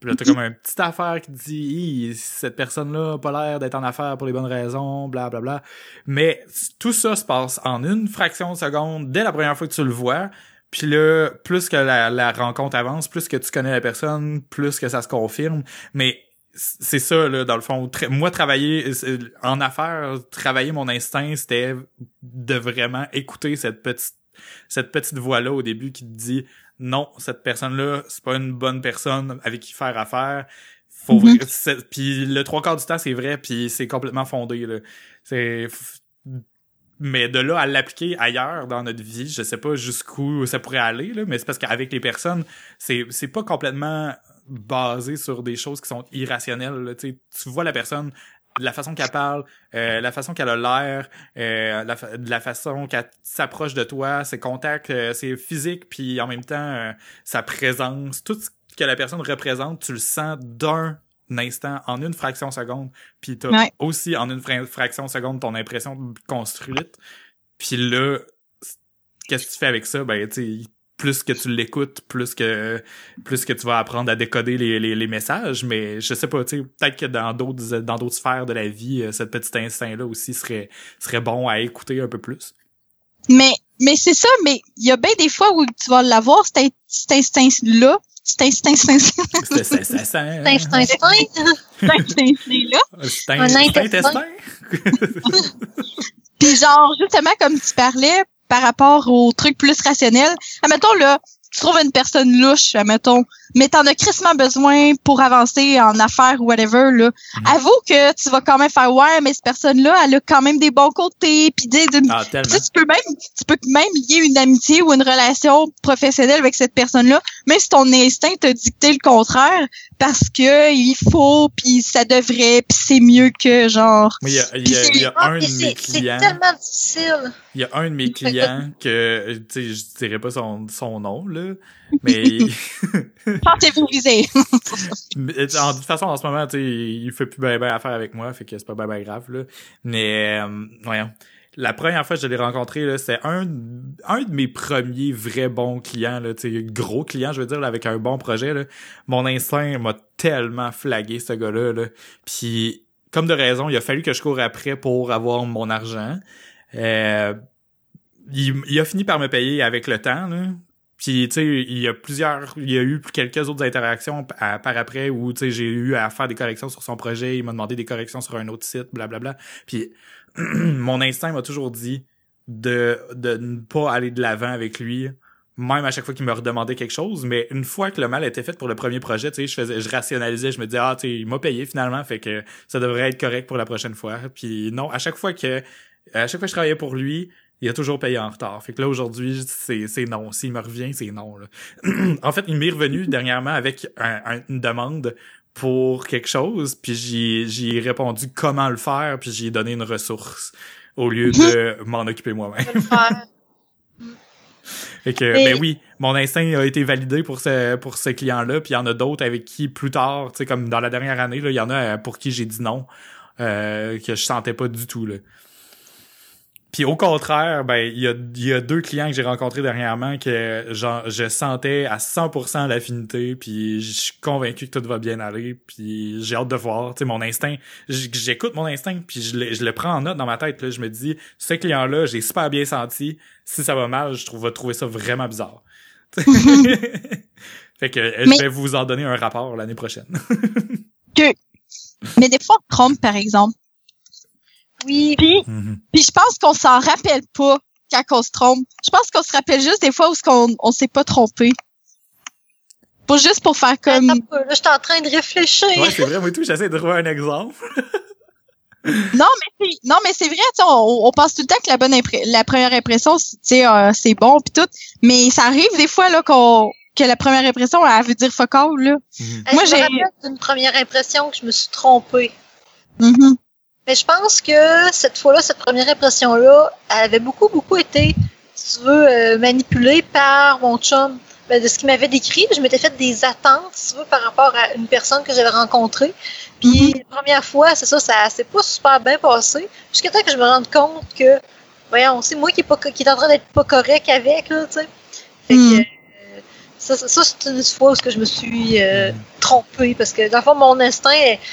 Puis là, t'as comme une petite affaire qui dit, cette personne-là a pas l'air d'être en affaires pour les bonnes raisons, bla bla bla. Mais tout ça se passe en une fraction de seconde, dès la première fois que tu le vois. Puis là, plus que la, la rencontre avance, plus que tu connais la personne, plus que ça se confirme. Mais c'est ça là dans le fond moi travailler en affaires travailler mon instinct c'était de vraiment écouter cette petite cette petite voix là au début qui te dit non cette personne là c'est pas une bonne personne avec qui faire affaire faut mm-hmm. puis le trois quarts du temps c'est vrai puis c'est complètement fondé là c'est mais de là à l'appliquer ailleurs dans notre vie, je sais pas jusqu'où ça pourrait aller là, mais c'est parce qu'avec les personnes, c'est c'est pas complètement basé sur des choses qui sont irrationnelles. Tu vois la personne, la façon qu'elle parle, euh, la façon qu'elle a l'air, euh, la, la façon qu'elle s'approche de toi, ses contacts, euh, c'est physique, puis en même temps sa présence, tout ce que la personne représente, tu le sens d'un instant, en une fraction de seconde, puis t'as aussi en une fraction de seconde ton impression construite. Puis là, qu'est-ce que tu fais avec ça? Ben, tu plus que tu l'écoutes, plus que plus que tu vas apprendre à décoder les, les, les messages. Mais je sais pas, tu sais, peut-être que dans d'autres dans d'autres sphères de la vie, euh, cette petit instinct-là aussi serait serait bon à écouter un peu plus. Mais mais c'est ça, mais il y a bien des fois où tu vas l'avoir cet, cet instinct-là. Cet instinct Cet instinct. Cet instinct. instinct-là. Un intestin. Puis genre, justement, comme tu parlais, par rapport aux trucs plus rationnels. Admettons, là, tu trouves une personne louche, admettons, mais t'en as crissement besoin pour avancer en affaires ou whatever, là. Mm. Avoue que tu vas quand même faire, ouais, mais cette personne-là, elle a quand même des bons côtés, puis des, ah, tu, peux même, tu peux même lier une amitié ou une relation professionnelle avec cette personne-là, même si ton instinct t'a dicté le contraire, parce que il faut, puis ça devrait, puis c'est mieux que, genre. il y a, il y a, il y a un de mes clients. C'est tellement difficile. Il y a un de mes clients que, tu sais, je dirais pas son, son nom, là, mais <laughs> Pensez-vous viser. <laughs> en, de toute façon, en ce moment, il fait plus bien ben affaire avec moi, fait que c'est pas bien ben grave, là. Mais, euh, voyons. La première fois que je l'ai rencontré, c'est un, un de mes premiers vrais bons clients, là, gros clients, je veux dire, là, avec un bon projet, là. Mon instinct m'a tellement flagué, ce gars-là, là. Puis, comme de raison, il a fallu que je cours après pour avoir mon argent. Euh, il, il, a fini par me payer avec le temps, là. Puis, tu sais, il y a plusieurs, il y a eu quelques autres interactions par après où, tu sais, j'ai eu à faire des corrections sur son projet, il m'a demandé des corrections sur un autre site, blablabla. Puis, <clears throat> mon instinct m'a toujours dit de, de ne pas aller de l'avant avec lui, même à chaque fois qu'il me redemandait quelque chose. Mais une fois que le mal était fait pour le premier projet, tu sais, je faisais, je rationalisais, je me disais, ah, tu sais, il m'a payé finalement, fait que ça devrait être correct pour la prochaine fois. Puis non, à chaque fois que, à chaque fois que je travaillais pour lui, il a toujours payé en retard. Fait que là, aujourd'hui, c'est, non. S'il me revient, c'est non. Là. <clears throat> en fait, il m'est revenu <laughs> dernièrement avec une demande pour quelque chose, puis j'y, j'y ai répondu comment le faire, puis j'ai donné une ressource au lieu de m'en occuper moi-même. <laughs> fait que, ben oui, mon instinct a été validé pour ce, pour ce client-là, puis il y en a d'autres avec qui, plus tard, tu sais, comme dans la dernière année, là, il y en a pour qui j'ai dit non, euh, que je sentais pas du tout, là. Puis au contraire, ben il y a, y a deux clients que j'ai rencontrés dernièrement que genre, je sentais à 100% l'affinité, puis je suis convaincu que tout va bien aller, puis j'ai hâte de voir. Tu sais, mon instinct, j'écoute mon instinct, puis je le, je le prends en note dans ma tête. Là, je me dis, ce client-là, j'ai super bien senti. Si ça va mal, je trouve, vais trouver ça vraiment bizarre. <laughs> fait que je vais vous en donner un rapport l'année prochaine. <laughs> que... Mais des fois, Trump, par exemple, oui. Puis, mhm. puis je pense qu'on s'en rappelle pas quand on se trompe. Je pense qu'on se rappelle juste des fois où on, on s'est pas trompé. Pas juste pour faire comme. Attends, là, je suis en train de réfléchir. Ouais, c'est vrai, moi tout, j'essaie de trouver un exemple. <laughs> non, mais c'est, non, mais c'est vrai, on, on pense tout le temps que la bonne la première impression, c'est, euh, c'est bon puis tout. Mais ça arrive des fois, là, qu'on, que la première impression, elle veut dire fuck all, là. Mhm. Moi, j'ai. une première impression que je me suis trompée. Mm mais je pense que cette fois-là, cette première impression-là, elle avait beaucoup, beaucoup été, si tu veux, euh, manipulée par mon chum. Ben, de ce qu'il m'avait décrit, je m'étais fait des attentes, si tu veux, par rapport à une personne que j'avais rencontrée. Puis mm-hmm. la première fois, c'est ça, ça s'est pas super bien passé. Jusqu'à temps que je me rende compte que, voyons, c'est moi qui est, pas, qui est en train d'être pas correct avec, là, tu sais. Fait que, mm. euh, ça, ça c'est une fois où je me suis euh, trompée parce que dans le fond mon instinct,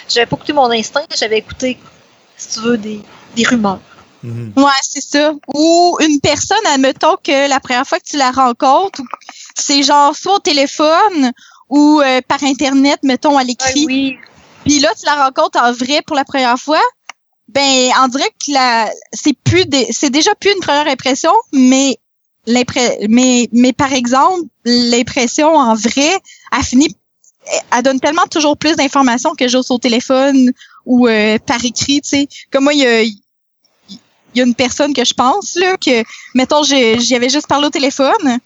j'avais pas écouté mon instinct, j'avais écouté si tu veux, des, des rumeurs. Mm Ouais, c'est ça. Ou une personne, admettons que la première fois que tu la rencontres, c'est genre soit au téléphone ou euh, par internet, mettons à l'écrit. oui. Puis là, tu la rencontres en vrai pour la première fois. Ben, en direct, la, c'est plus c'est déjà plus une première impression, mais mais mais par exemple, l'impression en vrai, a fini, elle donne tellement toujours plus d'informations que j'ose au téléphone ou euh, par écrit, tu sais. Comme moi, il y a, une personne que je pense là que mettons j'y avais juste parlé au téléphone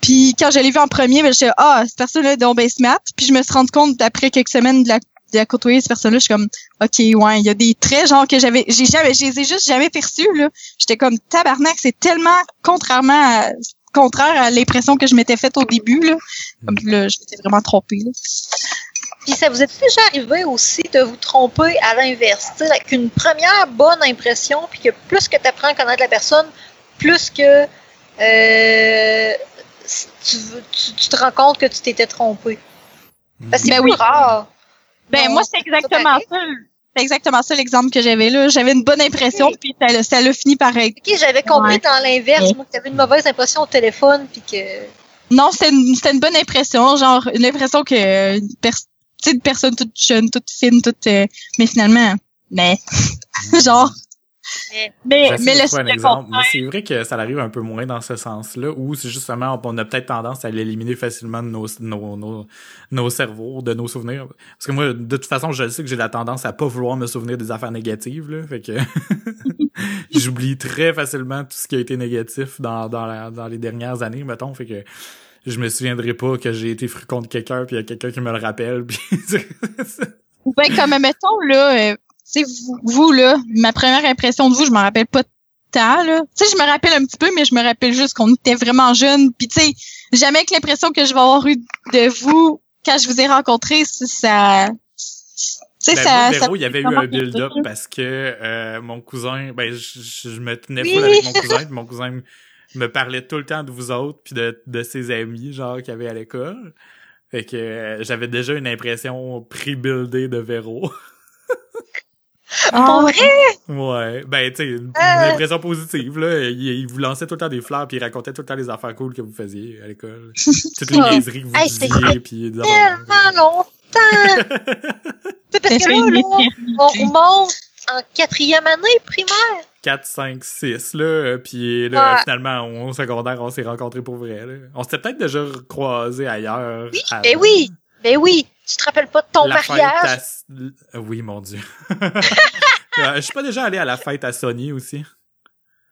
puis quand je l'ai vu en premier ben je ah cette personne là est donc smart puis je me suis rendu compte après quelques semaines de la de la côtoyer cette personne là je suis comme ok ouais il y a des traits genre que j'avais j'ai jamais je les ai juste jamais perçus là j'étais comme tabarnak c'est tellement contrairement à contraire à l'impression que je m'étais faite au début là là je m'étais vraiment trompée là. Puis ça vous est déjà arrivé aussi de vous tromper à l'inverse, avec une première bonne impression, puis que plus que tu apprends à connaître la personne, plus que euh, tu, tu, te rends compte que tu t'étais trompé. Parce que c'est ben oui. rare. Ben moi c'est exactement ça. C'est exactement ça l'exemple que j'avais là. J'avais une bonne impression, puis ça, ça l'a fini par être. Ok, j'avais compris dans l'inverse, moi que tu avais une mauvaise impression au téléphone, puis que. Non, c'était une, une, bonne impression, genre une impression que une personne une personne toute jeune, toute fine, toute, euh, mais finalement, mais, <laughs> genre, mais, mais, le un exemple. c'est vrai que ça arrive un peu moins dans ce sens-là, où c'est justement, on a peut-être tendance à l'éliminer facilement de nos, nos, nos, nos, cerveaux, de nos souvenirs. Parce que moi, de toute façon, je sais que j'ai la tendance à pas vouloir me souvenir des affaires négatives, là. Fait que, <laughs> j'oublie très facilement tout ce qui a été négatif dans, dans, dans les dernières années, mettons. Fait que, je me souviendrai pas que j'ai été fru contre quelqu'un puis il y a quelqu'un qui me le rappelle <laughs> puis ben comme mettons là euh, vous, vous là ma première impression de vous je m'en rappelle pas tant là tu sais je me rappelle un petit peu mais je me rappelle juste qu'on était vraiment jeunes puis tu sais jamais que l'impression que je vais avoir eu de vous quand je vous ai rencontrés, ça, ben, ça, Véro, il y avait eu un build-up parce que euh, mon cousin, ben je, je me tenais oui. avec mon cousin, puis mon cousin me parlait tout le temps de vous autres puis de, de ses amis genre qu'il y avait à l'école. Fait que euh, j'avais déjà une impression pré-buildée de Véro. Oh, vrai? Ouais. Ben, tu sais, une, euh. impression positive, là. Il, vous lançait tout le temps des fleurs, puis il racontait tout le temps les affaires cool que vous faisiez à l'école. <laughs> Toutes les niaiseries que vous hey, disiez, puis... Tellement longtemps! <laughs> parce que là, là, on remonte en quatrième année primaire? 4, 5, 6, là. Puis là, finalement, au secondaire, on s'est rencontrés pour vrai, là. On s'était peut-être déjà croisés ailleurs. Oui, ben oui, ben oui. Tu te rappelles pas de ton mariage? Oui, mon Dieu. <laughs> Euh, je suis pas déjà allé à la fête à Sony aussi?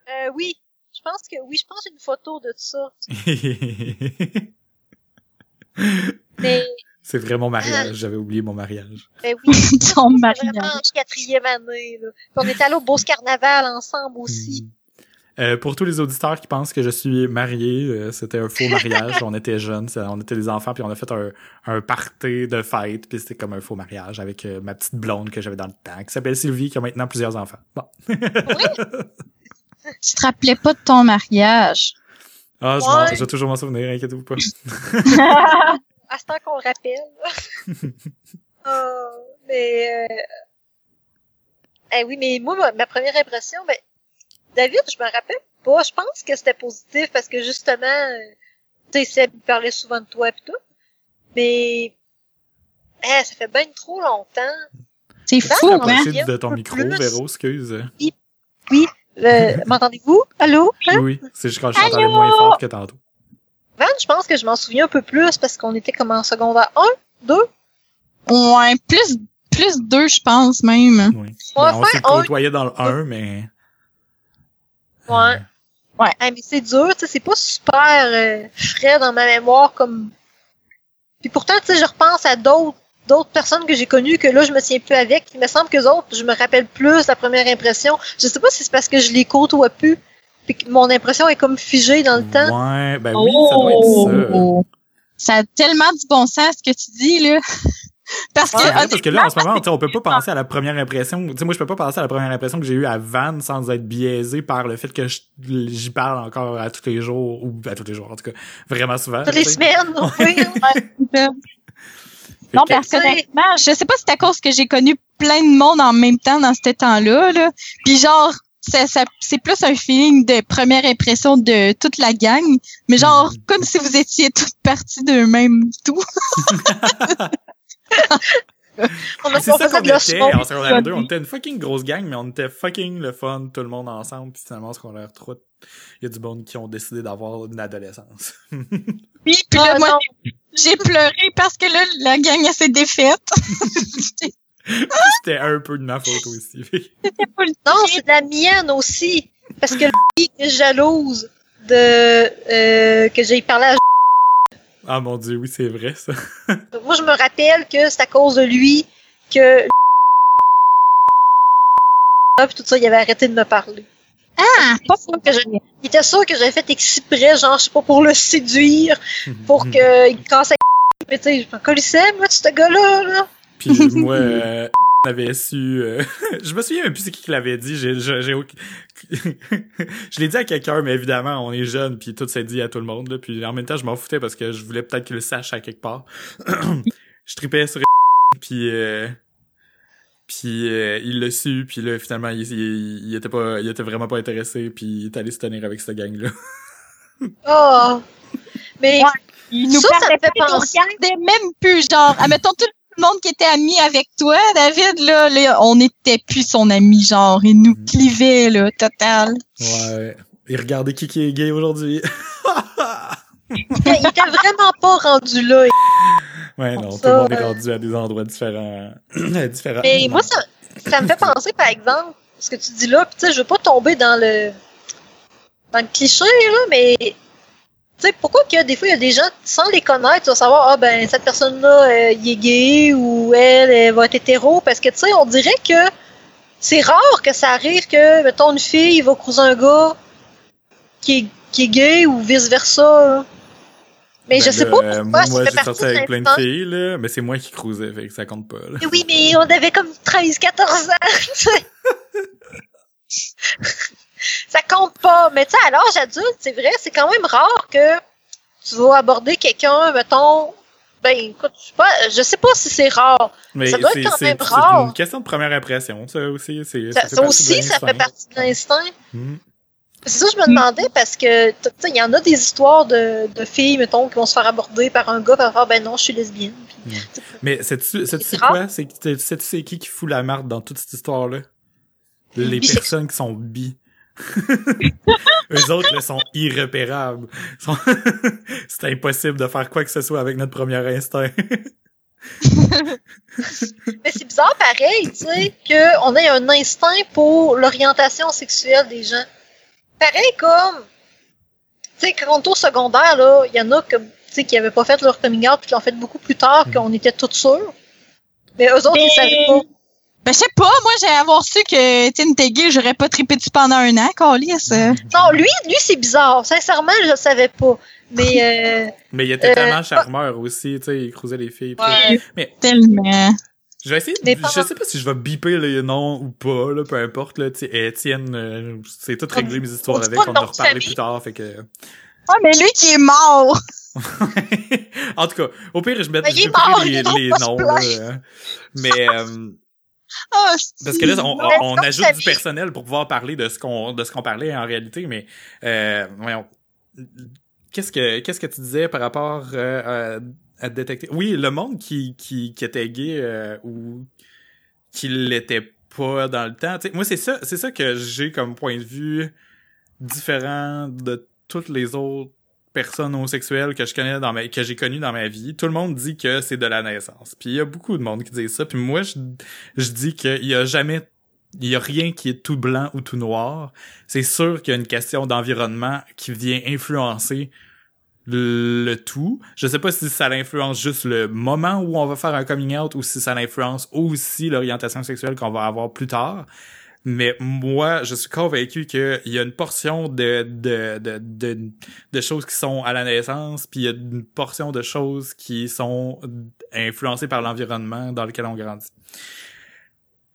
Euh, oui. Je pense que oui, je pense une photo de ça. <laughs> Mais c'est vrai mon <laughs> mariage, j'avais oublié mon mariage. Ben oui, <laughs> ton mariage. Vraiment en quatrième année. Là. on est allé au Beauce Carnaval ensemble aussi. Hmm. Euh, pour tous les auditeurs qui pensent que je suis marié, euh, c'était un faux <laughs> mariage. on était jeunes, on était des enfants, puis on a fait un, un party de fête, puis c'était comme un faux mariage avec euh, ma petite blonde que j'avais dans le temps, qui s'appelle Sylvie, qui a maintenant plusieurs enfants. Bon. oui. Tu te rappelais pas de ton mariage? Ah, je, vais toujours m'en souvenir, inquiétez-vous pas. À ce temps qu'on le rappelle. oh, <laughs> mais euh... eh oui, mais moi, ma, première impression, ben, David, je me rappelle pas. Je pense que c'était positif parce que justement, euh, tu sais, Seb parlait souvent de toi et tout. Mais eh, ça fait bien trop longtemps. C'est fou, hein? de ton micro, Véro, excuse. Oui, oui. Euh, <laughs> m'entendez-vous? Allô? Hein? Oui, c'est juste quand je t'entendais moins fort que tantôt je pense que je m'en souviens un peu plus parce qu'on était comme en secondaire 1, 2. Ouais, plus, plus 2, je pense même. Oui. Ben, on s'est côtoyé dans le 1, mais... Ouais. Ouais. mais c'est dur, tu sais, c'est pas super euh, frais dans ma mémoire comme... Puis pourtant, tu sais, je repense à d'autres d'autres personnes que j'ai connues que là je me tiens plus avec. Il me semble que les autres, je me rappelle plus la première impression. Je sais pas si c'est parce que je les côtoie plus mon impression est comme figée dans le temps. Ouais, ben oui, ça doit être ça. Oh! Ça a tellement du bon sens ce que tu dis, là. <laughs> Parce que, parce que là, en ce moment, on peut pas penser à la première impression. Tu sais, moi, je peux pas penser à la première impression que j'ai eue à Van sans être biaisé par le fait que j'y parle encore à tous les jours, ou à tous les jours, en tout cas, vraiment souvent. Toutes les semaines, oui. <laughs> non, personnellement, je sais pas si c'est à cause que j'ai connu plein de monde en même temps dans ce temps-là, là. Puis genre, c'est plus un feeling de première impression de toute la gang, mais genre mm. comme si vous étiez toutes parties d'un même tout. <laughs> c'est ça qu'on était en secondaire 2. On était une fucking grosse gang, mais on était fucking le fun, tout le monde ensemble. Puis finalement, ce qu'on leur trop, il y a du monde qui ont décidé d'avoir une adolescence. <laughs> oui, puis là, moi, j'ai pleuré parce que là, la gang a s'est défaite. <laughs> C'était un peu de ma faute aussi. <laughs> non, c'est de la mienne aussi. Parce que le <laughs> est jalouse de euh, que j'ai parlé à <laughs> Ah mon dieu, oui, c'est vrai ça. Moi, je me rappelle que c'est à cause de lui que puis tout ça, il avait arrêté de me parler. Ah, pas que je... Il était sûr que j'avais fait exprès, genre, je sais pas, pour le séduire, pour qu'il casse la Mais tu sais, je m'en colissais, moi, ce gars-là, là. Puis moi, euh, avait su... Euh, <laughs> je me souviens même plus c'est qui qui l'avait dit. J'ai, j'ai, <laughs> je l'ai dit à quelqu'un, mais évidemment, on est jeune, puis tout s'est dit à tout le monde. Là, puis en même temps, je m'en foutais parce que je voulais peut-être qu'il le sache à quelque part. <clears throat> je tripais sur puis... Euh, puis euh, il l'a su, puis là, finalement, il, il, était pas, il était vraiment pas intéressé, puis il est allé se tenir avec cette gang-là. <laughs> oh! Mais... il nous ça, ça fait même plus, genre, admettons, tout le monde qui était ami avec toi, David, là, on n'était plus son ami, genre, il nous mm. clivait, là, total. Ouais. Et regardez qui, qui est gay aujourd'hui. <laughs> il était vraiment pas rendu là. Ouais, non, tout le monde est rendu à des endroits différents. <clears throat> différents. Mais moi, ça, ça me fait penser, par exemple, ce que tu dis là, pis tu sais, je veux pas tomber dans le dans le cliché, là, mais tu sais, pourquoi a des fois, il y a des gens, sans les connaître, tu vas savoir, ah ben, cette personne-là, euh, il est gay ou elle, elle va être hétéro, parce que, tu sais, on dirait que c'est rare que ça arrive que, mettons, une fille va croiser un gars qui est, qui est gay ou vice-versa. Mais Ben je sais là, pas euh, pourquoi, moi, moi, j'ai sorti avec plein de filles, là, mais c'est moi qui cruisais, fait que ça compte pas, là. Oui, mais on avait comme 13, 14 ans. <laughs> ça compte pas. Mais tu sais, à l'âge adulte, c'est vrai, c'est quand même rare que tu vas aborder quelqu'un, mettons. Ben, écoute, je sais pas, je sais pas si c'est rare. Mais Ça doit être c'est- quand c'est- même c'est rare. une question de première impression, ça aussi. c'est- Ça, aussi, ça fait partie de l'instinct. Mhm. C'est ça que je me demandais parce que, tu sais, il y en a des histoires de, de filles, mettons, qui vont se faire aborder par un gars, par faire, ben non, je suis lesbienne. Sais, Mais sais-tu C'est c'est quoi? C'est c'est qui qui fout la marde dans toute cette histoire-là? Les personnes qui sont bi. <laughs> Eux autres, là, sont irrépérables. Sont- <laughs> c'est impossible de faire quoi que ce soit avec notre premier instinct. <laughs> Mais c'est bizarre pareil, tu sais, qu'on ait un instinct pour l'orientation sexuelle des gens. Pareil comme, tu sais, quand on au secondaire, là, il y en a sais, qui avaient pas fait leur coming out puis qui l'ont fait beaucoup plus tard, Mm. qu'on était tous sûrs. Mais eux autres, Mais- ils savaient pas. Ben, je sais pas, moi, j'ai avoir su que était gay, j'aurais pas trippé dessus pendant un an, Carlis. euh. Non, lui, lui, c'est bizarre. Sincèrement, je le savais pas. Mais, euh, <laughs> Mais il était Euh, tellement charmeur aussi, tu sais, il cruisait les filles. pis tout. Tellement. Je vais essayer, de- Mais je sais pas si je vais biper les noms ou pas, là, peu importe, là, tu sais, Étienne, euh, c'est tout réglé mes histoires avec, on en reparler plus tard, fait que... Ah, mais lui qui est mort! <laughs> en tout cas, au pire, je mets Mais je mort, les, les noms, là. Mais, euh, Ah, parce que là, on, on, ajoute du personnel pour pouvoir parler de ce qu'on, de ce qu'on parlait en réalité, mais, euh, voyons. Qu'est-ce que, qu'est-ce que tu disais par rapport, euh, à, à détecter? Oui, le monde qui, qui, qui était gay, euh, ou qui l'était pas dans le temps. Tu sais, moi, c'est ça, c'est ça que j'ai comme point de vue différent de toutes les autres personnes homosexuelles que je connais dans ma, que j'ai connues dans ma vie. Tout le monde dit que c'est de la naissance. Puis il y a beaucoup de monde qui dit ça. Puis moi, je, je dis qu'il y a jamais, y a rien qui est tout blanc ou tout noir. C'est sûr qu'il y a une question d'environnement qui vient influencer le, le tout. Je sais pas si ça l'influence juste le moment où on va faire un coming out ou si ça l'influence aussi l'orientation sexuelle qu'on va avoir plus tard. Mais moi, je suis convaincu qu'il y a une portion de, de, de, de, de choses qui sont à la naissance, puis il y a une portion de choses qui sont influencées par l'environnement dans lequel on grandit.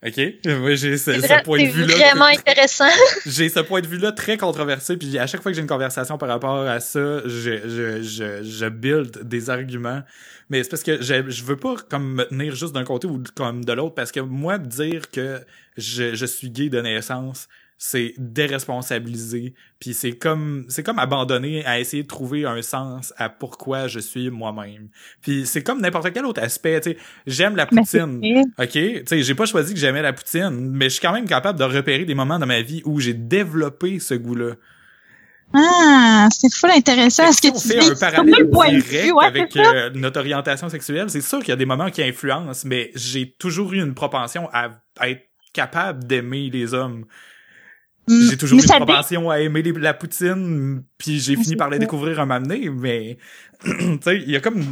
OK? Moi, j'ai ce, point de c'est vue-là. vraiment intéressant. <laughs> J'ai ce point de vue-là très controversé, puis à chaque fois que j'ai une conversation par rapport à ça, je, je, je, je build des arguments. Mais c'est parce que je, je veux pas comme me tenir juste d'un côté ou comme de l'autre, parce que moi, dire que je, je suis gay de naissance, c'est déresponsabiliser, puis c'est comme c'est comme abandonner à essayer de trouver un sens à pourquoi je suis moi-même. Puis c'est comme n'importe quel autre aspect, tu sais, j'aime la poutine. OK, tu sais, j'ai pas choisi que j'aimais la poutine, mais je suis quand même capable de repérer des moments dans ma vie où j'ai développé ce goût-là. Ah, c'est full intéressant ce Fait que tu si fait un parallèle direct ouais, avec euh, notre orientation sexuelle, c'est sûr qu'il y a des moments qui influencent, mais j'ai toujours eu une propension à, à être capable d'aimer les hommes. Mm. J'ai toujours Mais eu ça une propension à aimer les- la poutine, puis j'ai fini par la ça. découvrir un moment donné, mais <clears throat> tu sais, il y a comme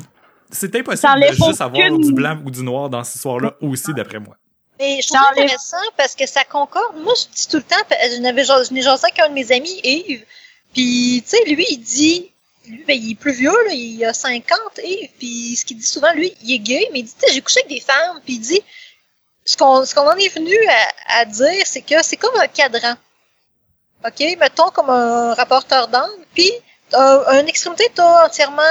c'est Ça impossible de juste avoir du blanc ou du noir dans cette histoire-là aussi, d'après moi. Mais je trouve Ça ça intéressant parce que ça concorde. Moi, je dis tout le temps, je n'avais je n'ai jasé avec un de mes amis, Yves. Puis, tu sais, lui, il dit, lui, ben, il est plus vieux, là, il a 50, Yves. Puis, ce qu'il dit souvent, lui, il est gay, mais il dit, tu sais, j'ai couché avec des femmes. Puis, il dit, ce qu'on ce qu'on en est venu à, à dire, c'est que c'est comme un cadran. OK? Mettons comme un rapporteur d'angle. Puis, t'as une extrémité, t'as entièrement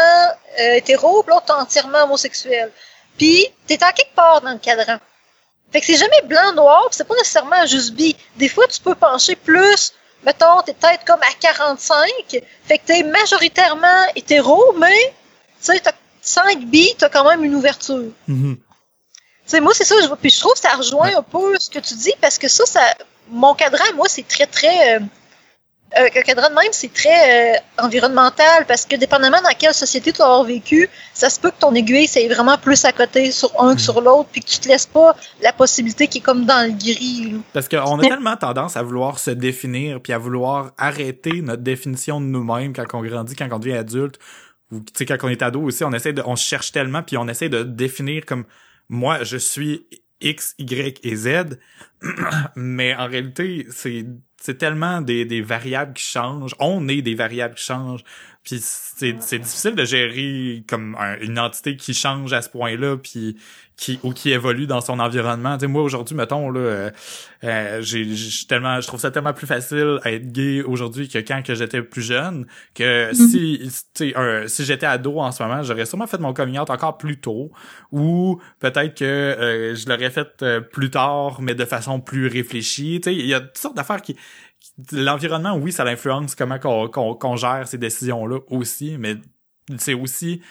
euh, hétéro, puis l'autre, t'as entièrement homosexuel. Puis, t'es en quelque part dans le cadran. Fait que c'est jamais blanc-noir, pis c'est pas nécessairement juste bi. Des fois, tu peux pencher plus, mettons, t'es peut-être comme à 45, fait que t'es majoritairement hétéro, mais, tu sais, t'as- sans être bi, t'as quand même une ouverture. Mhm. Tu sais, moi, c'est ça, je, puis je trouve que ça rejoint un peu ce que tu dis, parce que ça, ça mon cadran, moi, c'est très, très... Euh, euh, un cadran de même, c'est très euh, environnemental, parce que dépendamment dans quelle société tu as avoir vécu, ça se peut que ton aiguille, c'est vraiment plus à côté sur un Mm. que sur l'autre, puis que tu te laisses pas la possibilité qui est comme dans le gris. là. Parce qu'on a tellement tendance à vouloir se définir puis à vouloir arrêter notre définition de nous-mêmes quand on grandit, quand on devient adulte ou tu sais quand on est ado aussi, on essaie de on cherche tellement puis on essaie de définir comme moi je suis X, Y et Z, <clears throat> mais en réalité c'est c'est tellement des, des variables qui changent. On est des variables qui changent. Puis c'est, c'est difficile de gérer comme une entité qui change à ce point-là, puis qui ou qui évolue dans son environnement. Tu moi aujourd'hui, mettons là, euh, euh, j'ai, tellement, je trouve ça tellement plus facile à être gay aujourd'hui que quand que j'étais plus jeune. Que mhm. si, tu si j'étais ado en ce moment, j'aurais sûrement fait mon coming out encore plus tôt, ou peut-être que euh, je l'aurais fait plus tard, mais de façon plus réfléchie. Tu sais, il y a toutes sortes d'affaires qui l'environnement, oui, ça l'influence comment qu'on gère ces décisions-là aussi, mais c'est aussi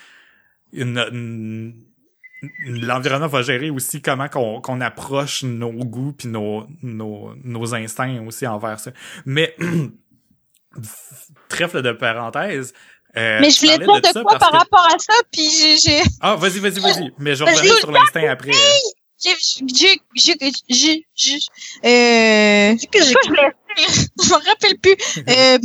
une, l'environnement va gérer aussi comment qu'on approche nos goûts puis nos, nos, nos instincts aussi envers ça. Mais <clears throat> trèfle de parenthèse. Euh, mais je voulais dire de, quoi par rapport à ça, puis j'ai... Ah, vas-y, vas-y, vas-y. Mais je reviens sur l'instinct après. J'ai, j'ai, j'ai, j'ai, j'ai, euh, je <laughs> me rappelle plus. <laughs> Euh,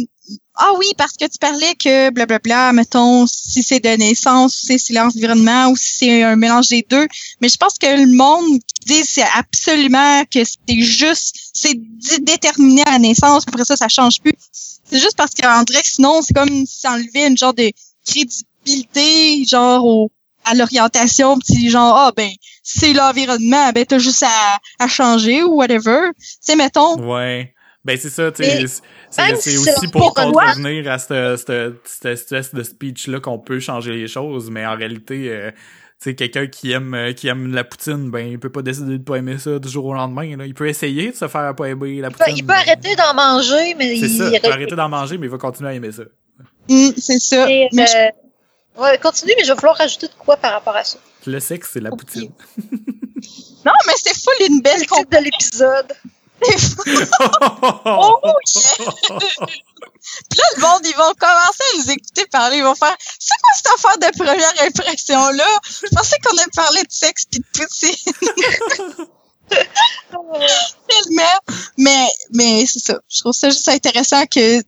ah oui, parce que tu parlais que blablabla, mettons, si c'est de naissance, si c'est l'environnement ou si c'est un mélange des deux. Mais je pense que le monde dit c'est absolument que c'est juste, c'est déterminé à la naissance, après ça, ça change plus. C'est juste parce qu'en que sinon, c'est comme si enlevait une genre de crédibilité, genre au, à l'orientation, petit genre, ah ben, c'est l'environnement, ben t'as juste à, à changer ou whatever. Tu mettons. Ouais. Ben c'est ça, tu sais, c'est aussi pour contenir à cette espèce de speech-là qu'on peut changer les choses, mais en réalité, euh, tu sais, quelqu'un qui aime euh, qui aime la poutine, ben il peut pas décider de pas aimer ça du jour au lendemain. Là. Il peut essayer de se faire pas aimer la poutine. Il peut, arrêter d'en manger, mais c'est ça. Il peut arrêter d'en manger, mais il va continuer à aimer ça. Mm, c'est ça. mais euh, Ouais, continue, mais je vais falloir rajouter de quoi par rapport à ça. Le sexe, c'est la poutine. non, mais c'est fou une belle titre de l'épisode. <laughs> oh yeah! <laughs> Puis là, le monde, ils vont commencer à nous écouter parler. Ils vont faire C'est quoi cette affaire de première impression-là? Je pensais qu'on avait parlé de sexe pis de poutine. <laughs> Tellement. Mais, mais c'est ça. Je trouve ça juste intéressant que,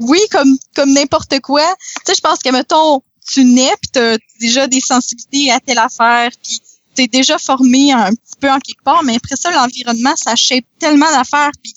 oui, comme, comme n'importe quoi. Tu sais, je pense que, mettons, tu nais pis t'as déjà des sensibilités à telle affaire pis t'es déjà formé un petit peu en quelque part, mais après ça, l'environnement, ça shape tellement d'affaires. Puis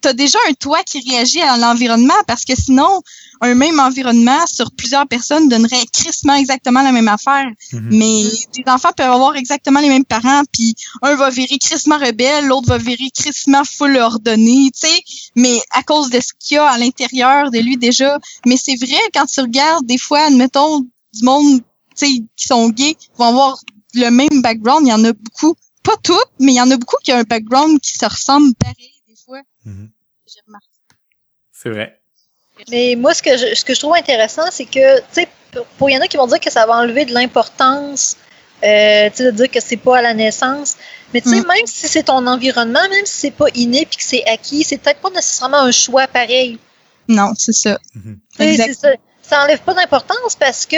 t'as déjà un toit qui réagit à l'environnement parce que sinon, un même environnement sur plusieurs personnes donnerait crissement exactement la même affaire. Mhm. Mais des enfants peuvent avoir exactement les mêmes parents, puis un va virer crissement rebelle, l'autre va virer crissement full ordonné, tu sais. Mais à cause de ce qu'il y a à l'intérieur de lui déjà. Mais c'est vrai, quand tu regardes des fois, admettons, du monde, tu sais, qui sont gays, vont avoir le même background. Il y en a beaucoup, pas toutes, mais il y en a beaucoup qui ont un background qui se ressemble pareil des fois. Mhm. J'ai remarqué. C'est vrai. Mais moi, ce que je, ce que je trouve intéressant, c'est que, tu sais, pour, il y en a qui vont dire que ça va enlever de l'importance, euh, tu sais, de dire que c'est pas à la naissance. Mais tu sais, mm. même si c'est ton environnement, même si c'est pas inné puis que c'est acquis, c'est peut-être pas nécessairement un choix pareil. Non, c'est ça. Mhm. ça. Ça enlève pas d'importance parce que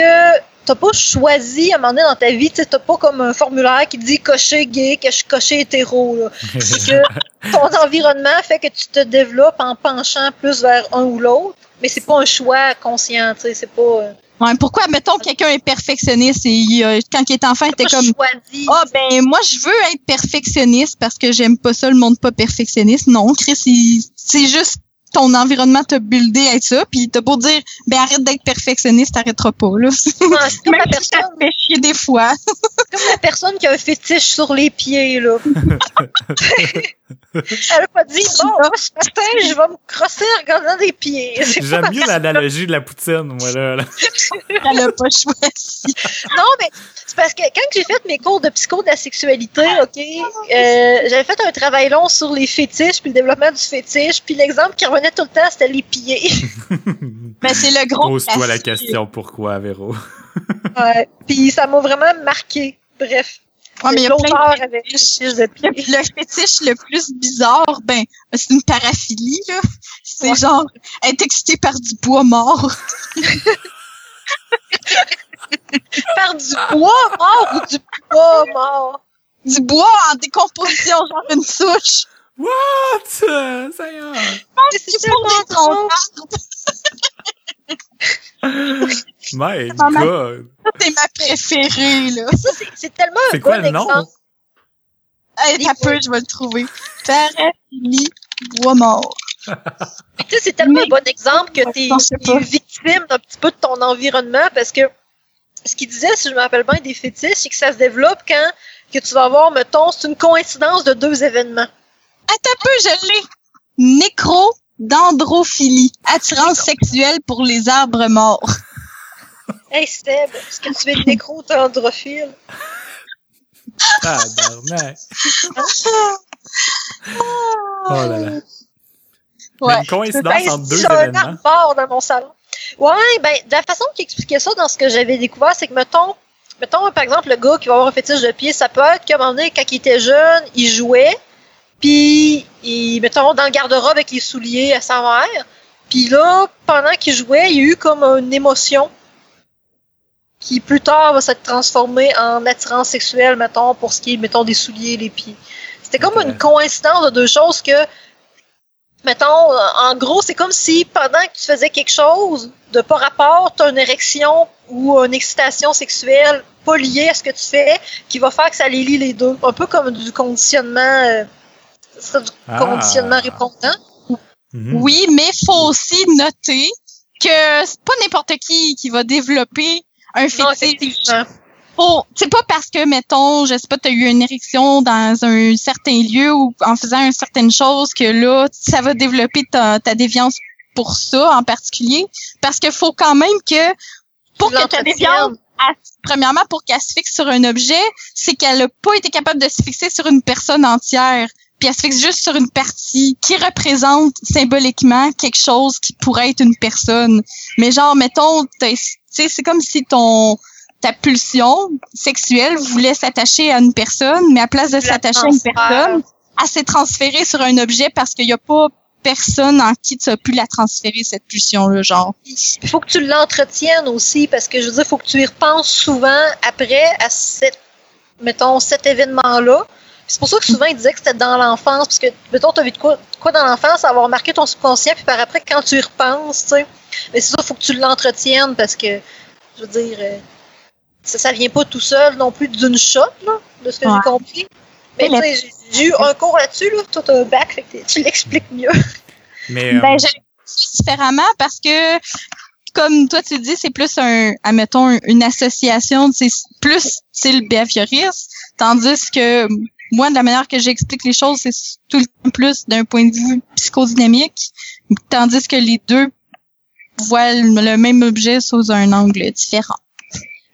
t'as pas choisi à un moment donné dans ta vie, tu t'as pas comme un formulaire qui dit cocher gay, cocher hétéro. Là. que <laughs> ton environnement fait que tu te développes en penchant plus vers un ou l'autre, mais c'est pas un choix conscient, tu sais, c'est pas. Euh, ouais, pourquoi, mettons, quelqu'un est perfectionniste et euh, quand il est enfant, il était comme. Ah, oh, ben, moi, je veux être perfectionniste parce que j'aime pas ça, le monde pas perfectionniste. Non, Chris, c'est juste ton environnement t'a buildé à être ça, puis t'as beau dire, ben arrête d'être perfectionniste, t'arrêteras pas, là. c'est comme la personne... fait chier des fois. comme la personne qui a un fétiche sur les pieds, là. <laughs> Elle a pas dit, bon, ce matin, je vais me crosser en regardant des pieds. <laughs> J'aime mieux l'analogie de la poutine, moi, là. Elle a pas choisi. non, mais c'est parce que quand j'ai fait mes cours de psycho de la sexualité, OK, euh, j'avais fait un travail long sur les fétiches, puis le développement du fétiche, puis l'exemple qui revenait tout le temps, c'était les pieds. <laughs> mais c'est le gros Pose-toi la question, pourquoi, Véro? <laughs> ouais, puis ça m'a vraiment marqué. Bref. Ouais, mais il y a plein de Le fétiche le plus bizarre, ben, c'est une paraphilie, là. C'est genre être excité par du bois mort. <laughs> <laughs> par du bois mort ou du bois mort? Du bois en décomposition, genre une souche. What? Ça y est. C'est pour <laughs> My God! C'est ma préférée, là. C'est tellement un bon quoi le nom? Hey, t'as peu, je vais le trouver. Paraphilie bois mort. c'est tellement un bon exemple que tu es, victime d'un petit peu de ton environnement parce que ce qu'il disait, si je me rappelle bien, des fétiches, c'est que ça se développe quand que tu vas avoir, mettons, c'est une coïncidence de deux événements. Attends un peu, je l'ai. Nécro dendrophilie, attirance sexuelle pour les arbres morts. <laughs> Hey Seb, est-ce que tu es nécro-dendrophile? Ah, barnac. <laughs> oh là là. Ouais. Une coïncidence entre deux événements. un arbre dans mon salon. Ouais, ben, de la façon qu'il expliquait ça dans ce que j'avais découvert, c'est que, mettons, mettons, par exemple, le gars qui va avoir un fétiche de pied, ça peut être qu'à un moment donné, quand il était jeune, il jouait, puis, il, mettons, dans le garde-robe avec les souliers à sa mère, puis là, pendant qu'il jouait, il y a eu comme une émotion qui plus tard va s'être transformée en attirance sexuelle, mettons, pour ce qui est, mettons, des souliers, les pieds. C'était comme une coïncidence de deux choses que mettons, en gros, c'est comme si pendant que tu faisais quelque chose de pas rapport, tu as une érection ou une excitation sexuelle pas liée à ce que tu fais, qui va faire que ça les lie les deux. Un peu comme du conditionnement, euh, du ah. conditionnement répondant. Mhm. Oui, mais faut aussi noter que c'est pas n'importe qui qui va développer un fétiche c'est pas parce que, mettons, je sais pas, tu as eu une érection dans un certain lieu ou en faisant une certaine chose que là, ça va développer ta, déviance pour ça en particulier. Parce qu'il faut quand même que, pour que ta déviance, premièrement, pour qu'elle se fixe sur un objet, c'est qu'elle a pas été capable de se fixer sur une personne entière. Puis elle se fixe juste sur une partie qui représente symboliquement quelque chose qui pourrait être une personne. Mais genre, mettons, c'est comme si ton ta pulsion sexuelle voulait s'attacher à une personne, mais à place de s'attacher à une personne, elle s'est transférée sur un objet parce qu'il n'y a pas personne en qui tu as pu la transférer, cette pulsion-là, genre. Il faut que tu l'entretiennes aussi, parce que je veux dire, il faut que tu y repenses souvent après à cette, mettons, cet événement-là. C'est pour ça que souvent, ils disaient que c'était dans l'enfance, parce que, mettons, t'as vu de quoi, quoi dans l'enfance, avoir marqué ton subconscient, puis par après, quand tu y repenses, tu sais. Mais c'est ça, il faut que tu l'entretiennes, parce que, je veux dire, euh, ça, ça vient pas tout seul non plus d'une shot, là, de ce que j'ai compris. Mais j'ai eu un cours là-dessus, là, tout un bac, fait que tu l'expliques mieux. <laughs> Mais, euh... Ben, j'ai différemment parce que, comme toi tu dis, c'est plus un, admettons, une association, c'est plus, c'est le behaviorisme, tandis que moi, de la manière que j'explique les choses, c'est tout le temps plus d'un point de vue psychodynamique, tandis que les deux voient le même objet sous un angle différent.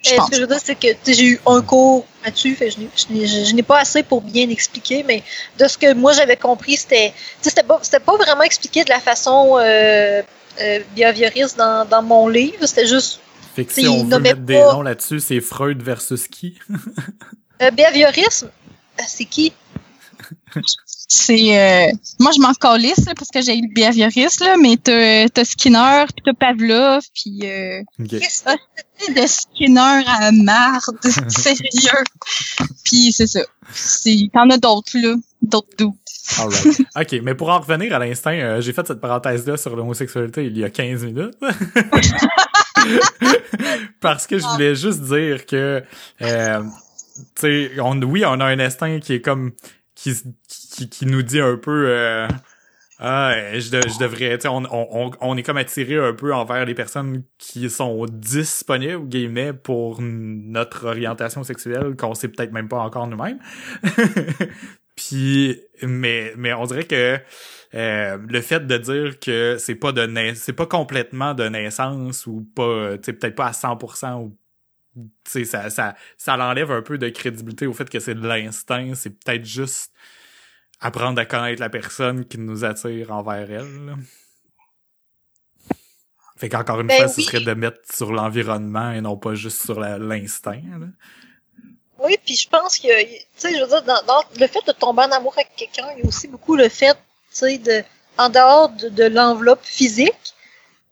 Ce que je veux dire, c'est que j'ai eu un cours là-dessus, je n'ai pas assez pour bien expliquer, mais de ce que moi j'avais compris, c'était c'était pas, pas vraiment expliqué de la façon euh, euh, behavioriste dans, dans mon livre, c'était juste... Fait que si on veut mettre des noms là-dessus, c'est Freud versus qui? <laughs> euh, behaviorisme, euh, c'est qui? c'est euh, moi je m'en calisse là, parce que j'ai eu le behavioriste là mais t'as t'as Skinner puis t'as Pavlov puis euh, qu'est-ce que de Skinner à marde <laughs> <laughs> sérieux puis c'est ça c'est t'en as d'autres là d'autres doutes Alright. <laughs> OK, mais pour en revenir à l'instant, euh, j'ai fait cette parenthèse-là sur l'homosexualité il y a 15 minutes. Parce que je voulais juste dire que, euh, tu sais, on, oui, on a un instinct qui est comme qui, qui, qui nous dit un peu euh, ah je, je devrais on, on, on est comme attiré un peu envers les personnes qui sont disponibles guillemets pour notre orientation sexuelle qu'on sait peut-être même pas encore nous-mêmes <laughs> puis mais mais on dirait que euh, le fait de dire que c'est pas de c'est pas complètement de naissance ou pas tu sais peut-être pas à 100% ou ça, ça, ça l'enlève un peu de crédibilité au fait que c'est de l'instinct. C'est peut-être juste apprendre à connaître la personne qui nous attire envers elle. Fait qu'encore une ben fois, ce serait de mettre sur l'environnement et non pas juste sur l'instinct. Oui, puis je pense que, tu sais, je veux dire, dans, le fait de tomber en amour avec quelqu'un, il y a aussi beaucoup le fait, tu sais, de, en dehors de, l'enveloppe physique,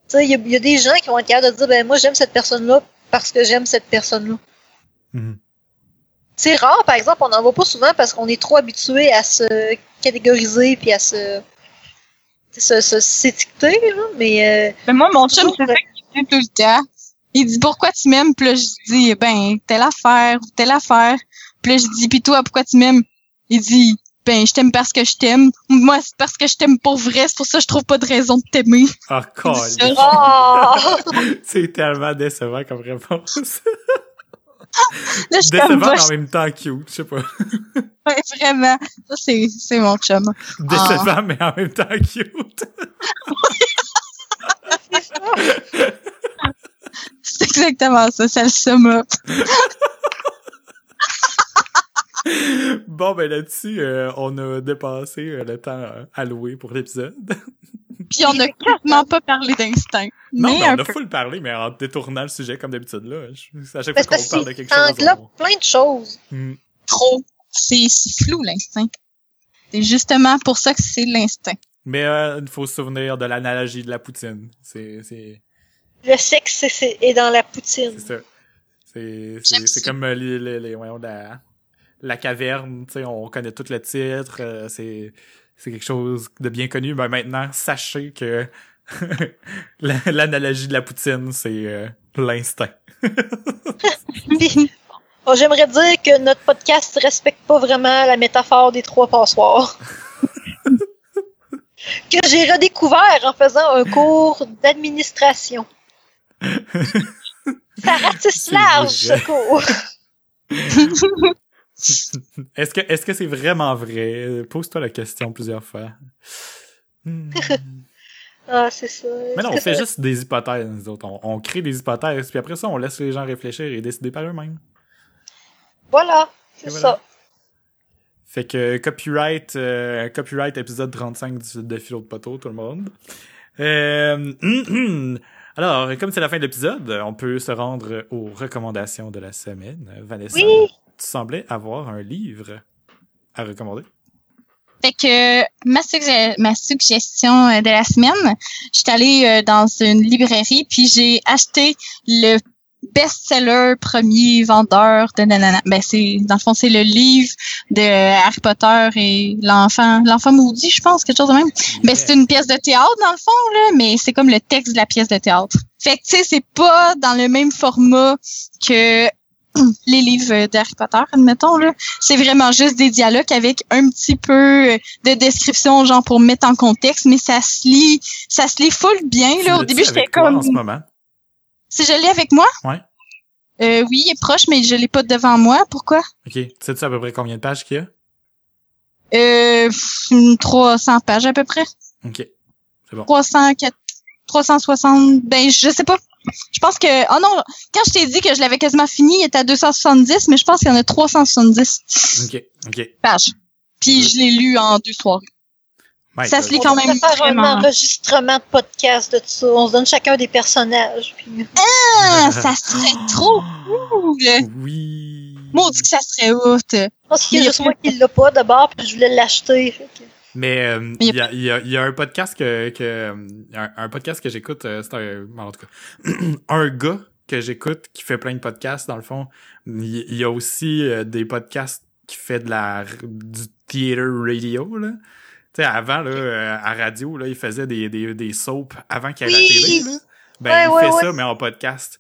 tu sais, il y, a des gens qui vont être capables de dire, ben moi j'aime cette personne-là parce que j'aime cette personne-là. Mhm. C'est rare, par exemple, on n'en voit pas souvent parce qu'on est trop habitué à se catégoriser puis à se se s'étiqueter, mais... Euh, mais moi, mon chum, c'est ça qu'il dit tout le temps. Il dit, pourquoi tu m'aimes? Puis là, je dis, ben, telle affaire ou telle affaire. Puis là, je dis, puis toi, pourquoi tu m'aimes? Il dit, ben je t'aime parce que je t'aime. Moi, c'est parce que je t'aime pour vrai, c'est pour ça que je trouve pas de raison de t'aimer. Oh. Oh! <laughs> C'est tellement décevant comme réponse. <laughs> <laughs> Là, je Décevant, en même temps cute, je sais pas. <laughs> ouais, vraiment. Ça, c'est, c'est mon chum. Décevant, mais en même temps cute. <laughs> C'est exactement ça, ça le sum up. <laughs> Bon, ben là-dessus, euh, on a dépassé euh, le temps euh, alloué pour l'épisode. <laughs> Puis on a quasiment pas parlé d'instinct. Non, mais mais on a peu. full parlé, mais en détournant le sujet comme d'habitude, là. Je- À chaque Parce fois que qu'on parle de quelque chose, englobe on... plein de choses. Hmm. trop. C'est c'est flou, l'instinct. C'est justement pour ça que c'est l'instinct. Mais euh, il faut se souvenir de l'analogie de la poutine. C'est c'est Le sexe c'est- c'est- est dans la poutine. c'est ça. C'est comme euh, les, les, les- voyons, la la caverne, tu sais, on connaît tout le titre, euh, c'est c'est quelque chose de bien connu. Mais maintenant, sachez que <laughs> la- l'analogie de la poutine, c'est euh, l'instinct. <laughs> J'aimerais dire que notre podcast respecte pas vraiment la métaphore des trois passoires. <laughs> que j'ai redécouvert en faisant un cours d'administration. Ça ratisse large, ce cours. <laughs> Est-ce que est-ce que c'est vraiment vrai? Pose-toi la question plusieurs fois. Hmm. <laughs> Ah, c'est ça. Mais non, on fait juste des hypothèses, nous autres. On, on crée des hypothèses, puis après ça, on laisse les gens réfléchir et décider par eux-mêmes. Voilà, c'est voilà. ça. Fait que copyright, euh, copyright épisode 35 du de Philo de Poteau, tout le monde. Euh, alors, comme c'est la fin de l'épisode, on peut se rendre aux recommandations de la semaine. Vanessa, Oui. Tu semblais avoir un livre à recommander? Fait que ma, sugge- ma suggestion euh, de la semaine, je suis allée euh, dans une librairie puis j'ai acheté le best-seller premier vendeur de nanana. Ben c'est dans le fond c'est le livre de Harry Potter et l'enfant l'enfant maudit, je pense quelque chose de même. Ben c'est une pièce de théâtre dans le fond là, mais c'est comme le texte de la pièce de théâtre. Fait que tu sais c'est pas dans le même format que <clears throat> les livres d'Harry Potter, admettons là c'est vraiment juste des dialogues avec un petit peu euh, de description genre pour mettre en contexte mais ça se lit ça se lit full bien là au début j'étais comme en ce moment? si je l'ai avec moi? Ouais. euh, oui il est proche mais je l'ai pas devant moi pourquoi? Ok. Tu sais-tu à peu près combien de pages qu'il y a? euh, pff, une 300 pages à peu près Ok. 300 4 360 ben je sais pas je pense que oh non quand je t'ai dit que je l'avais quasiment fini il était à 270 mais je pense qu'il y en a 370 Ok. Ok. pages puis je l'ai lu en deux soirées My Ça God. se lit quand même faire vraiment. un enregistrement de podcast de tout ça. On se donne chacun des personnages. Puis... ah, ça serait <gasps> trop cool Oui. Maudit que ça serait hot. Je pense qu'il y a juste moi qui l'a pas d'abord, puis je voulais l'acheter. que- Mais euh, il y a, il y, a, il y a un podcast que, que un, un podcast que j'écoute, euh, c'est un en tout cas <clears throat> un gars que j'écoute qui fait plein de podcasts dans le fond. Il, il y a aussi euh, des podcasts qui fait de la du theater radio là. Tu sais avant là euh, à radio là, il faisait des des des soaps avant qu'il y ait la télé là. Ben Ouais, il ouais, fait ouais. ça mais en podcast.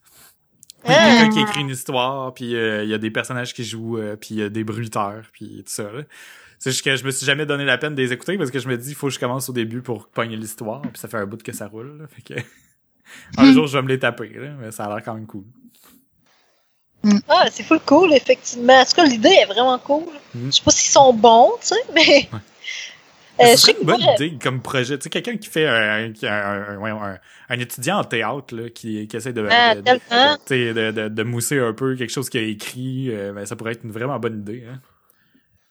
Il y a quelqu'un qui écrit une histoire, puis euh, il y a des personnages qui jouent, euh, puis il y a des bruiteurs, puis tout ça. là. C'est juste que je me suis jamais donné la peine de les écouter parce que je me dis il faut que je commence au début pour pogner l'histoire, puis ça fait un bout que ça roule. là. fait que <laughs> un jour je vais me les taper, là, mais ça a l'air quand même cool. Ah, c'est full cool, effectivement. En tout cas, l'idée est vraiment cool. Mm. Je sais pas s'ils sont bons, tu sais, mais. <laughs> Mais Euh, ce je serait sais une bonne moi, idée comme projet. Tu sais, quelqu'un qui fait un, un, un- un- un étudiant en théâtre là, qui, qui essaie de, Ah, de, de, tellement. tu sais, de, de, de mousser un peu quelque chose qu'il a écrit, euh, ben, ça pourrait être une vraiment bonne idée. Hein.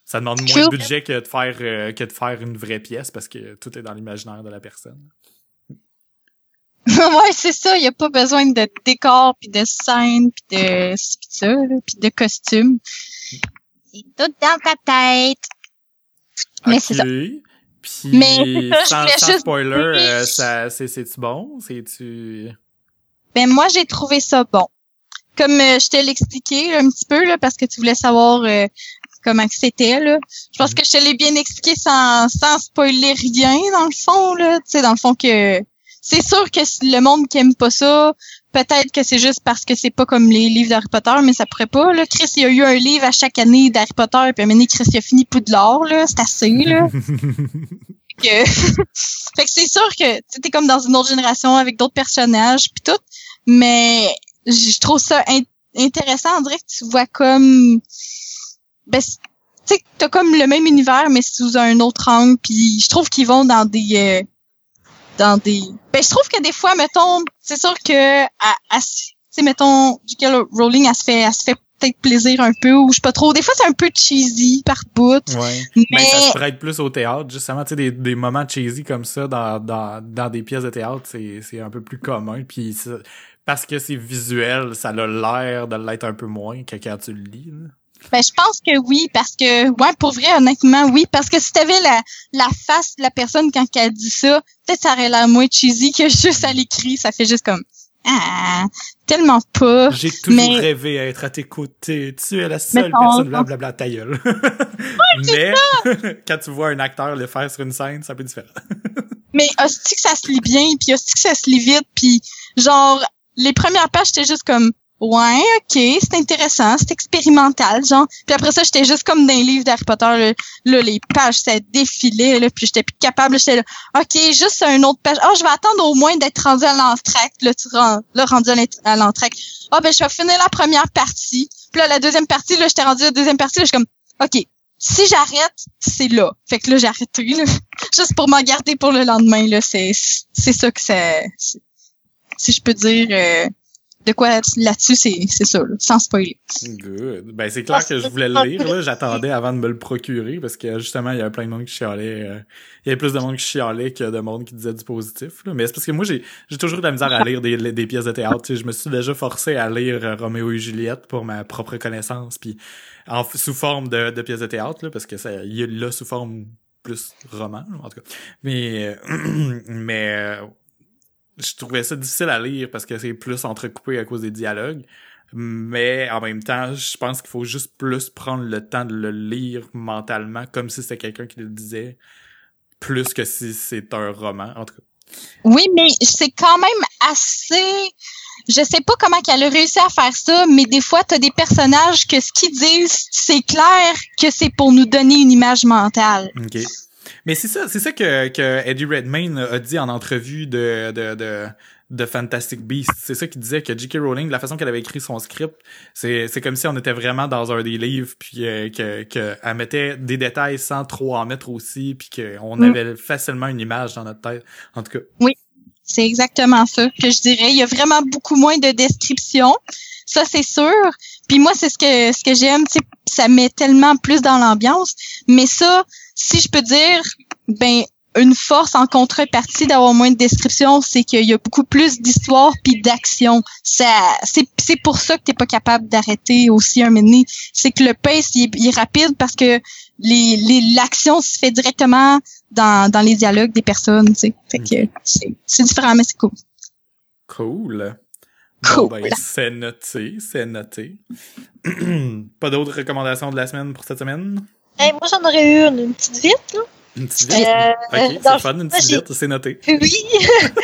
Ça demande moins de budget que de faire euh, que de faire une vraie pièce parce que tout est dans l'imaginaire de la personne. <laughs> ouais, c'est ça. Il n'y a pas besoin de décor, puis de scène, puis de ça, puis de costume. C'est tout dans ta tête. Mais c'est ça. Puis Mais ça, sans, <laughs> voulais sans juste spoiler, euh, ça c'est c'est-tu bon? C'est-tu. Ben moi, j'ai trouvé ça bon. Comme euh, je te l'expliquais un petit peu, là, parce que tu voulais savoir euh, comment que c'était. Là. Je pense Mhm. que je te l'ai bien expliqué sans, sans spoiler rien, dans le fond. Là. Tu sais, dans le fond que c'est sûr que le monde qui aime pas ça, peut-être que c'est juste parce que c'est pas comme les livres d'Harry Potter, mais ça pourrait pas. Là. Chris, il y a eu un livre à chaque année d'Harry Potter, puis à un moment Chris, il a fini Poudlard, là. C'est assez, là. <laughs> que... <laughs> fait que c'est sûr que t'es comme dans une autre génération avec d'autres personnages, puis tout. Mais je trouve ça intéressant. On dirait que tu vois comme... Ben, tu sais, t'as comme le même univers, mais sous un autre angle, puis je trouve qu'ils vont dans des... Euh, dans des ben je trouve que des fois mettons c'est sûr que à, tu mettons J.K. Rowling elle se fait elle se fait peut-être plaisir un peu ou je sais pas trop des fois c'est un peu cheesy par bout ouais. mais ben, ça se prête plus au théâtre justement tu sais des, des moments cheesy comme ça dans dans dans des pièces de théâtre c'est c'est un peu plus commun puis parce que c'est visuel ça a l'air de l'être un peu moins que quand tu le lis là. Ben, je pense que oui, parce que, ouais, pour vrai, honnêtement, oui, parce que si t'avais la, la face de la personne quand elle dit ça, peut-être ça aurait l'air moins cheesy que juste à l'écrit, ça fait juste comme, ah, tellement pas. J'ai toujours rêvé à être à tes côtés. Tu es la seule personne, blablabla, ta gueule. <laughs> mais, <laughs> quand tu vois un acteur le faire sur une scène, c'est un peu différent. <laughs> mais, hostie que ça se lit bien, puis hostie que ça se lit vite, puis genre, les premières pages, j'étais juste comme, ouais, ok, c'est intéressant, c'est expérimental, genre. Puis après ça, j'étais juste comme dans les livres d'Harry Potter, là, les pages, ça défilait, là, puis j'étais plus capable, j'étais là, ok, juste un autre page. Oh, je vais attendre au moins d'être rendu à l'entracte, là, tu rends, là, rendu à l'entracte. Ah, oh, ben, je vais finir la première partie. Puis là, la deuxième partie, là, j'étais rendu à la deuxième partie, là, je suis comme, ok, si j'arrête, c'est là. Fait que là, j'ai arrêté, là. <laughs> Juste pour m'en garder pour le lendemain, là, c'est, c'est ça que c'est, si je peux dire, euh, de quoi là-dessus, c'est, ça, sans spoiler. Good. Ben, c'est clair que je voulais le lire, là. J'attendais avant de me le procurer parce que justement, il y avait plein de monde qui chialait. Euh, il y avait plus de monde qui chialait que de monde qui disait du positif, là. Mais c'est parce que moi, j'ai, j'ai toujours eu de la misère à lire des, des pièces de théâtre. je me suis déjà forcé à lire euh, Roméo et Juliette pour ma propre connaissance, puis en, sous forme de, de pièces de théâtre, là, parce que ça, il est là sous forme plus roman, en tout cas. Mais, euh, <clears throat> mais, je trouvais ça difficile à lire parce que c'est plus entrecoupé à cause des dialogues. Mais en même temps, je pense qu'il faut juste plus prendre le temps de le lire mentalement, comme si c'était quelqu'un qui le disait, plus que si c'est un roman, en tout cas. Oui, mais c'est quand même assez... Je sais pas comment qu'elle a réussi à faire ça, mais des fois, t'as des personnages que ce qu'ils disent, c'est clair que c'est pour nous donner une image mentale. OK. Mais c'est ça, c'est ça que, que Eddie Redmayne a dit en entrevue de, de, de, de Fantastic Beasts. C'est ça qu'il disait que J.K. Rowling, la façon qu'elle avait écrit son script, c'est, c'est comme si on était vraiment dans un des livres, puis euh, que, que elle mettait des détails sans trop en mettre aussi, puis qu'on mm. avait facilement une image dans notre tête. En tout cas. Oui, c'est exactement ça que je dirais. Il y a vraiment beaucoup moins de descriptions. Ça, c'est sûr. Puis moi, c'est ce que ce que j'aime, ça met tellement plus dans l'ambiance. Mais ça, si je peux dire, ben une force en contrepartie d'avoir moins de descriptions, c'est qu'il y a beaucoup plus d'histoire puis d'action. Ça, c'est, c'est pour ça que t'es pas capable d'arrêter aussi un minute. C'est que le pace il est, rapide parce que les, les l'action se fait directement dans, dans les dialogues des personnes. Tu sais, fait que c'est, c'est différent mais c'est cool. Cool. Cool. ben, c'est noté, c'est noté. <clears throat> pas d'autres recommandations de la semaine pour cette semaine? Hey, moi, j'en aurais eu une, une petite vite, là. Une petite vite? Euh, ok, c'est fun, une petite vite, c'est noté. Oui. <laughs>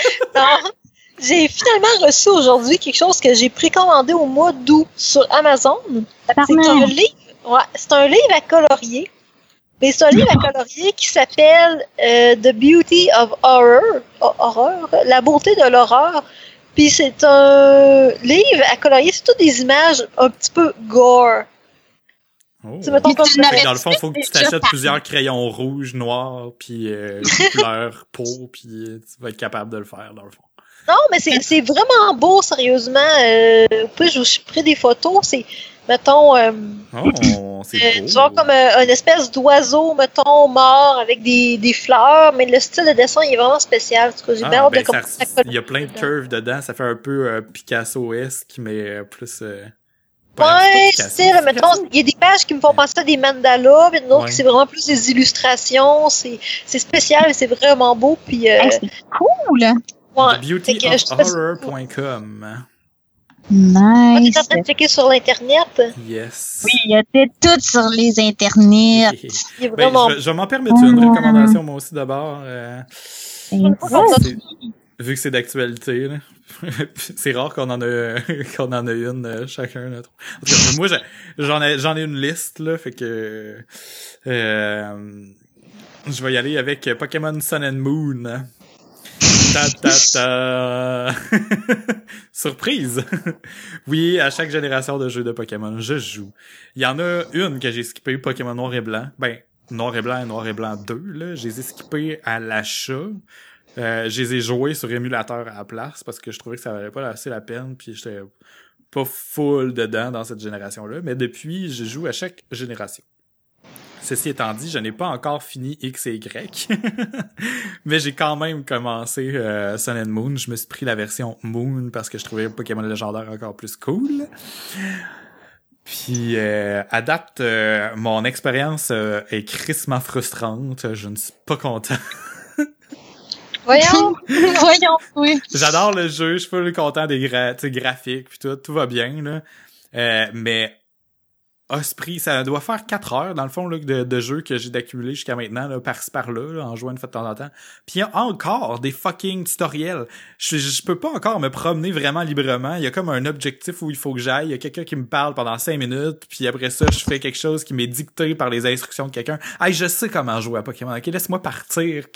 j'ai finalement reçu aujourd'hui quelque chose que j'ai précommandé au mois d'août sur Amazon. C'est un livre, ouais, c'est un livre à colorier. Mais c'est un livre à colorier qui s'appelle euh, The Beauty of Horror, horreur, la beauté de l'horreur. Puis c'est un livre à colorier, c'est toutes des images un petit peu gore. Oh. dans le fond, il faut que tu t'achètes plusieurs crayons rouges, noirs, puis euh, <laughs> couleur peau, puis euh, tu vas être capable de le faire, dans le fond. Non, mais c'est vraiment beau, sérieusement. Euh, puis je suis pris des photos, c'est, mettons, euh, oh, c'est genre comme une espèce d'oiseau, mettons, mort avec des, des fleurs, mais le style de dessin il est vraiment spécial. En j'ai ah, ben, Il y a plein de curves dedans, ça fait un peu Picasso-esque, mais plus... Ouais, mettons, il y a des pages qui me font penser à des mandalas, mais d'autres c'est vraiment plus des illustrations, c'est spécial, c'est vraiment beau, puis... Euh, c'est cool! Ouais, beautyofhorror.com Nice. Tu es en train de checker sur l'Internet? Yes. Oui, il y a tout sur les Internets. <laughs> Il ben, je, je vais m'en permettre une recommandation, moi aussi, d'abord. Euh, vu que c'est d'actualité, là, <laughs> c'est rare qu'on en a <laughs> qu'on en a une euh, chacun. Là. En tout cas, moi, j'en ai j'en ai une liste là, fait que euh, je vais y aller avec Pokémon Sun and Moon. Ta, ta, ta. <laughs> Surprise! oui, à chaque génération de jeux de Pokémon, je joue. Il y en a une que j'ai skippé, Pokémon Noir et Blanc. Ben, Noir et Blanc et Noir et Blanc 2, là. Je les ai à l'achat. Euh, je les ai joués sur émulateur à la place parce que je trouvais que ça valait pas assez la peine puis j'étais pas full dedans dans cette génération-là. Mais depuis, je joue à chaque génération. Ceci étant dit, je n'ai pas encore fini X et Y, <laughs> mais j'ai quand même commencé euh, Sun and Moon. Je me suis pris la version Moon parce que je trouvais Pokémon légendaire encore plus cool. Puis euh, adapte euh, mon expérience euh, est crissement frustrante. Je ne suis pas content. <laughs> Voyons! <laughs> Voyons, oui. J'adore le jeu, je suis full content des gra graphiques puis tout, tout va bien là. Euh, mais Osprey, ça doit faire 4 heures, dans le fond, là, de, de jeu que j'ai d'accumuler jusqu'à maintenant, là, par-ci par-là, en jouant une fois de temps en temps. Puis il y a encore des fucking tutoriels. Je, je peux pas encore me promener vraiment librement. Il y a comme un objectif où il faut que j'aille. Il y a quelqu'un qui me parle pendant 5 minutes, puis après ça, je fais quelque chose qui m'est dicté par les instructions de quelqu'un. Hey, je sais comment jouer à Pokémon. Ok, laisse-moi partir.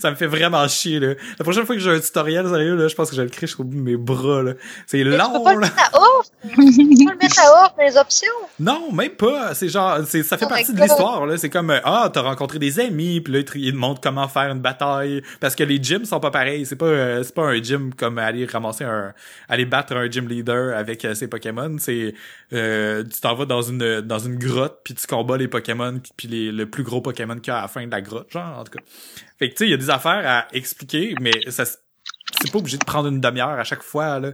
ça me fait vraiment chier, là. La prochaine fois que j'ai un tutoriel, sérieux, là, je pense que je vais le crier au bout de mes bras, là. C'est long, tu peux pas le là. mettre à off! tu peux le mettre à off les options! Non, même pas. C'est genre, c'est, ça fait Oh partie de l'histoire. là. C'est comme, ah, t'as rencontré des amis, puis là, ils te- montrent comment faire une bataille. Parce que les gyms sont pas pareils. C'est pas, euh, c'est pas un gym comme aller ramasser un, aller battre un gym leader avec euh, ses Pokémon. C'est, euh, tu t'en vas dans une, dans une grotte, puis tu combats les Pokémon, puis les, le plus gros Pokémon qu'il y a à la fin de la grotte, genre, en tout cas. Fait que, tu sais, il y a des affaires à expliquer, mais ça, c'est pas obligé de prendre une demi-heure à chaque fois, là.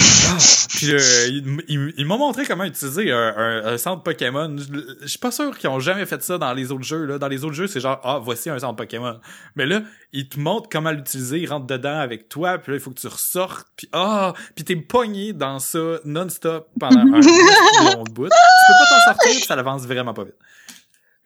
Ah, <laughs> puis euh, il, il- il m'a montré comment utiliser un, un- un centre Pokémon. Je, je suis pas sûr qu'ils ont jamais fait ça dans les autres jeux. Là. Dans les autres jeux, c'est genre ah voici un centre Pokémon. Mais là, il te montre comment l'utiliser, il rentre dedans avec toi, puis là il faut que tu ressortes, puis ah, puis t'es pogné dans ça non-stop pendant un <laughs> long bout. Tu peux pas t'en sortir, puis ça avance vraiment pas vite.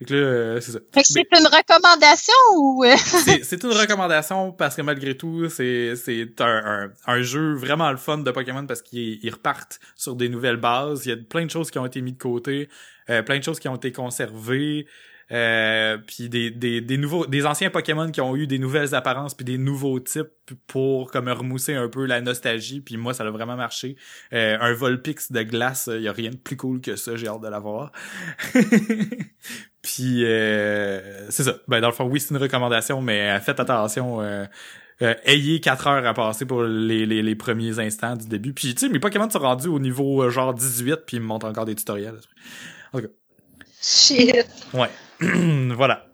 Fait que là, euh, c'est ça. Fait que Mais- c'est une recommandation ou... <laughs> c'est une recommandation parce que malgré tout, c'est c'est un, un, un jeu vraiment le fun de Pokémon parce qu'ils ils repartent sur des nouvelles bases. Il y a plein de choses qui ont été mises de côté, euh, plein de choses qui ont été conservées. Euh, puis des, des, des nouveaux des anciens Pokémon qui ont eu des nouvelles apparences puis des nouveaux types pour comme remousser un peu la nostalgie. Puis moi ça a vraiment marché. Euh, un Volpix de glace il y a rien de plus cool que ça j'ai hâte de l'avoir. <laughs> Puis euh, c'est ça. Ben dans le fond oui c'est une recommandation mais euh, faites attention euh, euh, ayez 4 heures à passer pour les, les, les premiers instants du début. Puis tu sais mes Pokémon sont rendus au niveau euh, genre 18 puis ils me montrent encore des tutoriels. Shit! Ouais. <clears throat> voilà.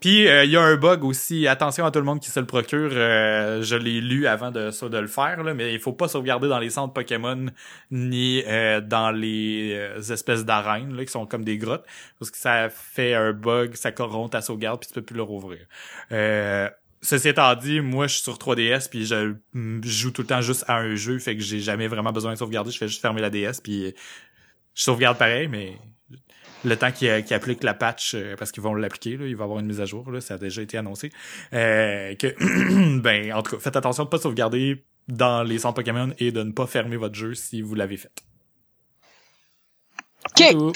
Puis euh, il y a un bug aussi. Attention à tout le monde qui se le procure. euh, je l'ai lu avant de de le faire, là, mais il faut pas sauvegarder dans les centres Pokémon ni euh, dans les euh, espèces d'arènes qui sont comme des grottes. Parce que ça fait un bug, ça corrompt ta sauvegarde, puis tu peux plus le rouvrir. Euh, Ceci étant dit, moi je suis sur 3DS puis je, je joue tout le temps juste à un jeu, fait que j'ai jamais vraiment besoin de sauvegarder. Je fais juste fermer la DS puis je sauvegarde pareil, mais le temps qu'ils qu'ils appliquent la patch, euh, parce qu'ils vont l'appliquer, là, il va y avoir une mise à jour, là, ça a déjà été annoncé. Euh, que <clears throat> ben, en tout cas, faites attention de pas sauvegarder dans les centres Pokémon et de ne pas fermer votre jeu si vous l'avez fait. Ok.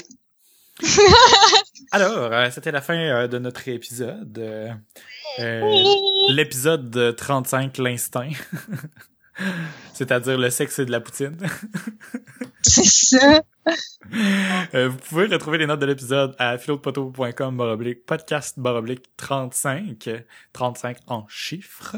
<laughs> Alors, euh, c'était la fin euh, de notre épisode. Euh, euh, L'épisode 35, l'instinct. <laughs> C'est-à-dire le sexe et de la poutine. <laughs> C'est ça. Euh, vous pouvez retrouver les notes de l'épisode à philodepoto.com baroblique podcast baroblique 35 35 en chiffres.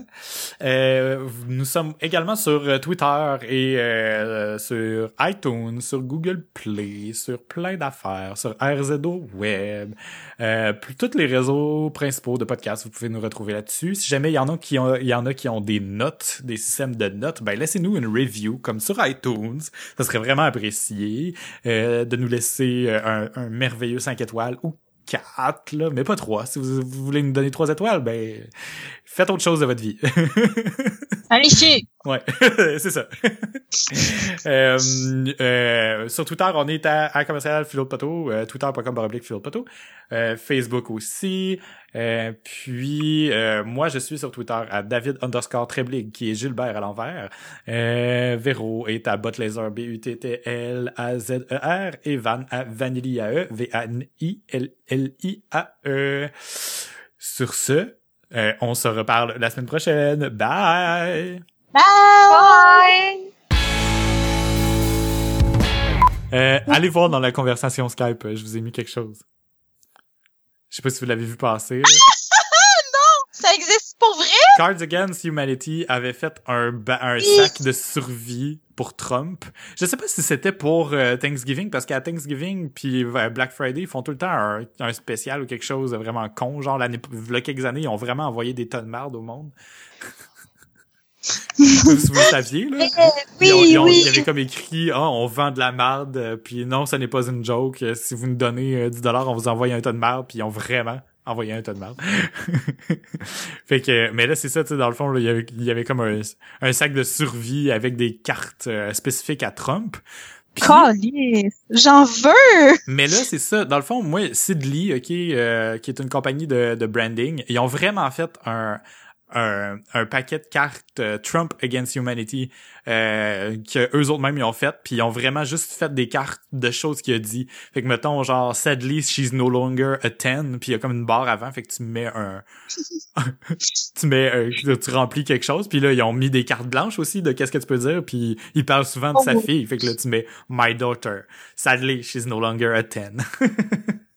Euh, nous sommes également sur euh, Twitter et euh, sur iTunes sur Google Play sur plein d'affaires sur RZO Web. Euh, tous les réseaux principaux de podcasts vous pouvez nous retrouver là-dessus. Si jamais il y en a qui ont il y en a qui ont des notes des systèmes de notes ben laissez-nous une review comme sur iTunes. Ça serait vraiment apprécié euh, de nous laisser euh, un, un merveilleux 5 étoiles ou 4, là, mais pas 3. Si vous, vous voulez nous donner 3 étoiles, ben faites autre chose de votre vie. <laughs> Allez, chier! Ouais, <laughs> c'est ça. <laughs> euh, euh, sur Twitter, on est à, à commercial Philo Poteau, euh, twitter.com baroblique Philo Poteau, euh, Facebook aussi, euh, puis euh, moi je suis sur Twitter à David underscore Treblig, qui est Gilbert à l'envers, euh, Véro est à Botlaser, B-U-T-T-L-A-Z-E-R, et Van à Vanilliae, V-A-N-I-L-L-I-A-E. Sur ce, euh, on se reparle la semaine prochaine. Bye! Bye! Euh, allez voir dans la conversation Skype, je vous ai mis quelque chose. Je sais pas si vous l'avez vu passer. là. <laughs> Ça existe pour vrai? Cards Against Humanity avait fait un, ba- un sac de survie pour Trump. Je sais pas si c'était pour euh, Thanksgiving, parce qu'à Thanksgiving puis euh, Black Friday, ils font tout le temps un, un spécial ou quelque chose de vraiment con. Genre, l'année, il y a quelques années, ils ont vraiment envoyé des tonnes de marde au monde. Si <laughs> vous le saviez, là? Euh, oui, Ils ont- ils ont- oui. Il y avait comme écrit, ah, on vend de la merde, euh, puis non, ce n'est pas une joke. Euh, Si vous nous donnez euh, 10 dollars, on vous envoie un tonne de merde, puis ils ont vraiment envoyé un tonne de merde. <laughs> fait que, mais là, c'est ça, tu sais, dans le fond, là, il y avait, il y avait comme un, un sac de survie avec des cartes euh, spécifiques à Trump. J'en veux! mais là, c'est ça. Dans le fond, moi, Sidley, OK, euh, qui est une compagnie de, de branding, ils ont vraiment fait un, un, un paquet de cartes euh, Trump Against Humanity euh, que eux autres même ils ont fait, puis ils ont vraiment juste fait des cartes de choses qu'il a dit. Fait que mettons genre sadly she's no longer a 10, puis il y a comme une barre avant, fait que tu mets un <laughs> tu mets euh, tu remplis quelque chose, puis là ils ont mis des cartes blanches aussi de qu'est-ce que tu peux dire, puis ils parlent souvent de sa Oh. fille, fait que là tu mets my daughter. Sadly she's no longer a 10. <laughs>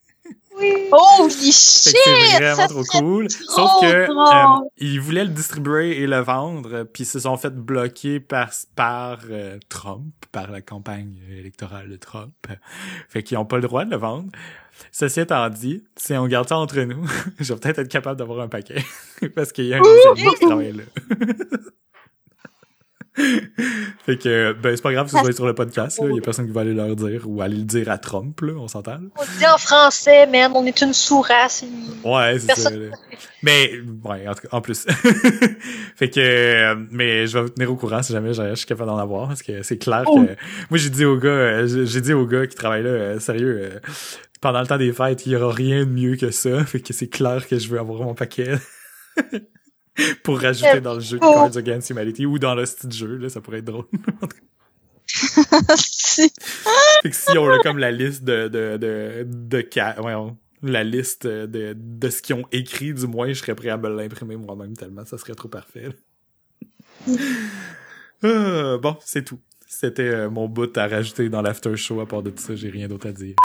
Oui. Holy Fait shit! que c'est vraiment trop cool. trop Sauf que euh, ils voulaient le distribuer et le vendre, puis ils se sont fait bloquer par par euh, Trump, par la campagne électorale de Trump. Fait qu'ils ont pas le droit de le vendre. Ceci étant dit, si on garde ça entre nous, <laughs> je vais peut-être être capable d'avoir un paquet. <laughs> Parce qu'il y a un qui travaille là. <laughs> <laughs> fait que, ben, c'est pas grave si vous êtes sur le podcast, là. Il y a personne qui va aller leur dire ou aller le dire à Trump, là. On s'entend. On dit en français, man, on est une sous-race. Ouais, c'est ça. Là. Mais, ouais, en, plus. <laughs> fait que, euh, mais je vais vous tenir au courant si jamais je je suis capable d'en avoir, parce que c'est clair Oh. que, moi, j'ai dit au gars, euh, j'ai- j'ai dit au gars qui travaille là, euh, sérieux, euh, pendant le temps des fêtes, il y aura rien de mieux que ça, fait que c'est clair que je veux avoir mon paquet. <laughs> <laughs> Pour rajouter dans le jeu de Oh. Cards Against Humanity ou dans le style jeu, là, ça pourrait être drôle. <laughs> Si. Fait que si on a comme la liste de de de de voyons, la liste de de ce qu'ils ont écrit du moins, je serais prêt à me l'imprimer moi-même tellement ça serait trop parfait. Euh, <laughs> bon, c'est tout. C'était euh, mon bout à rajouter dans l'after show à part de tout ça, j'ai rien d'autre à dire.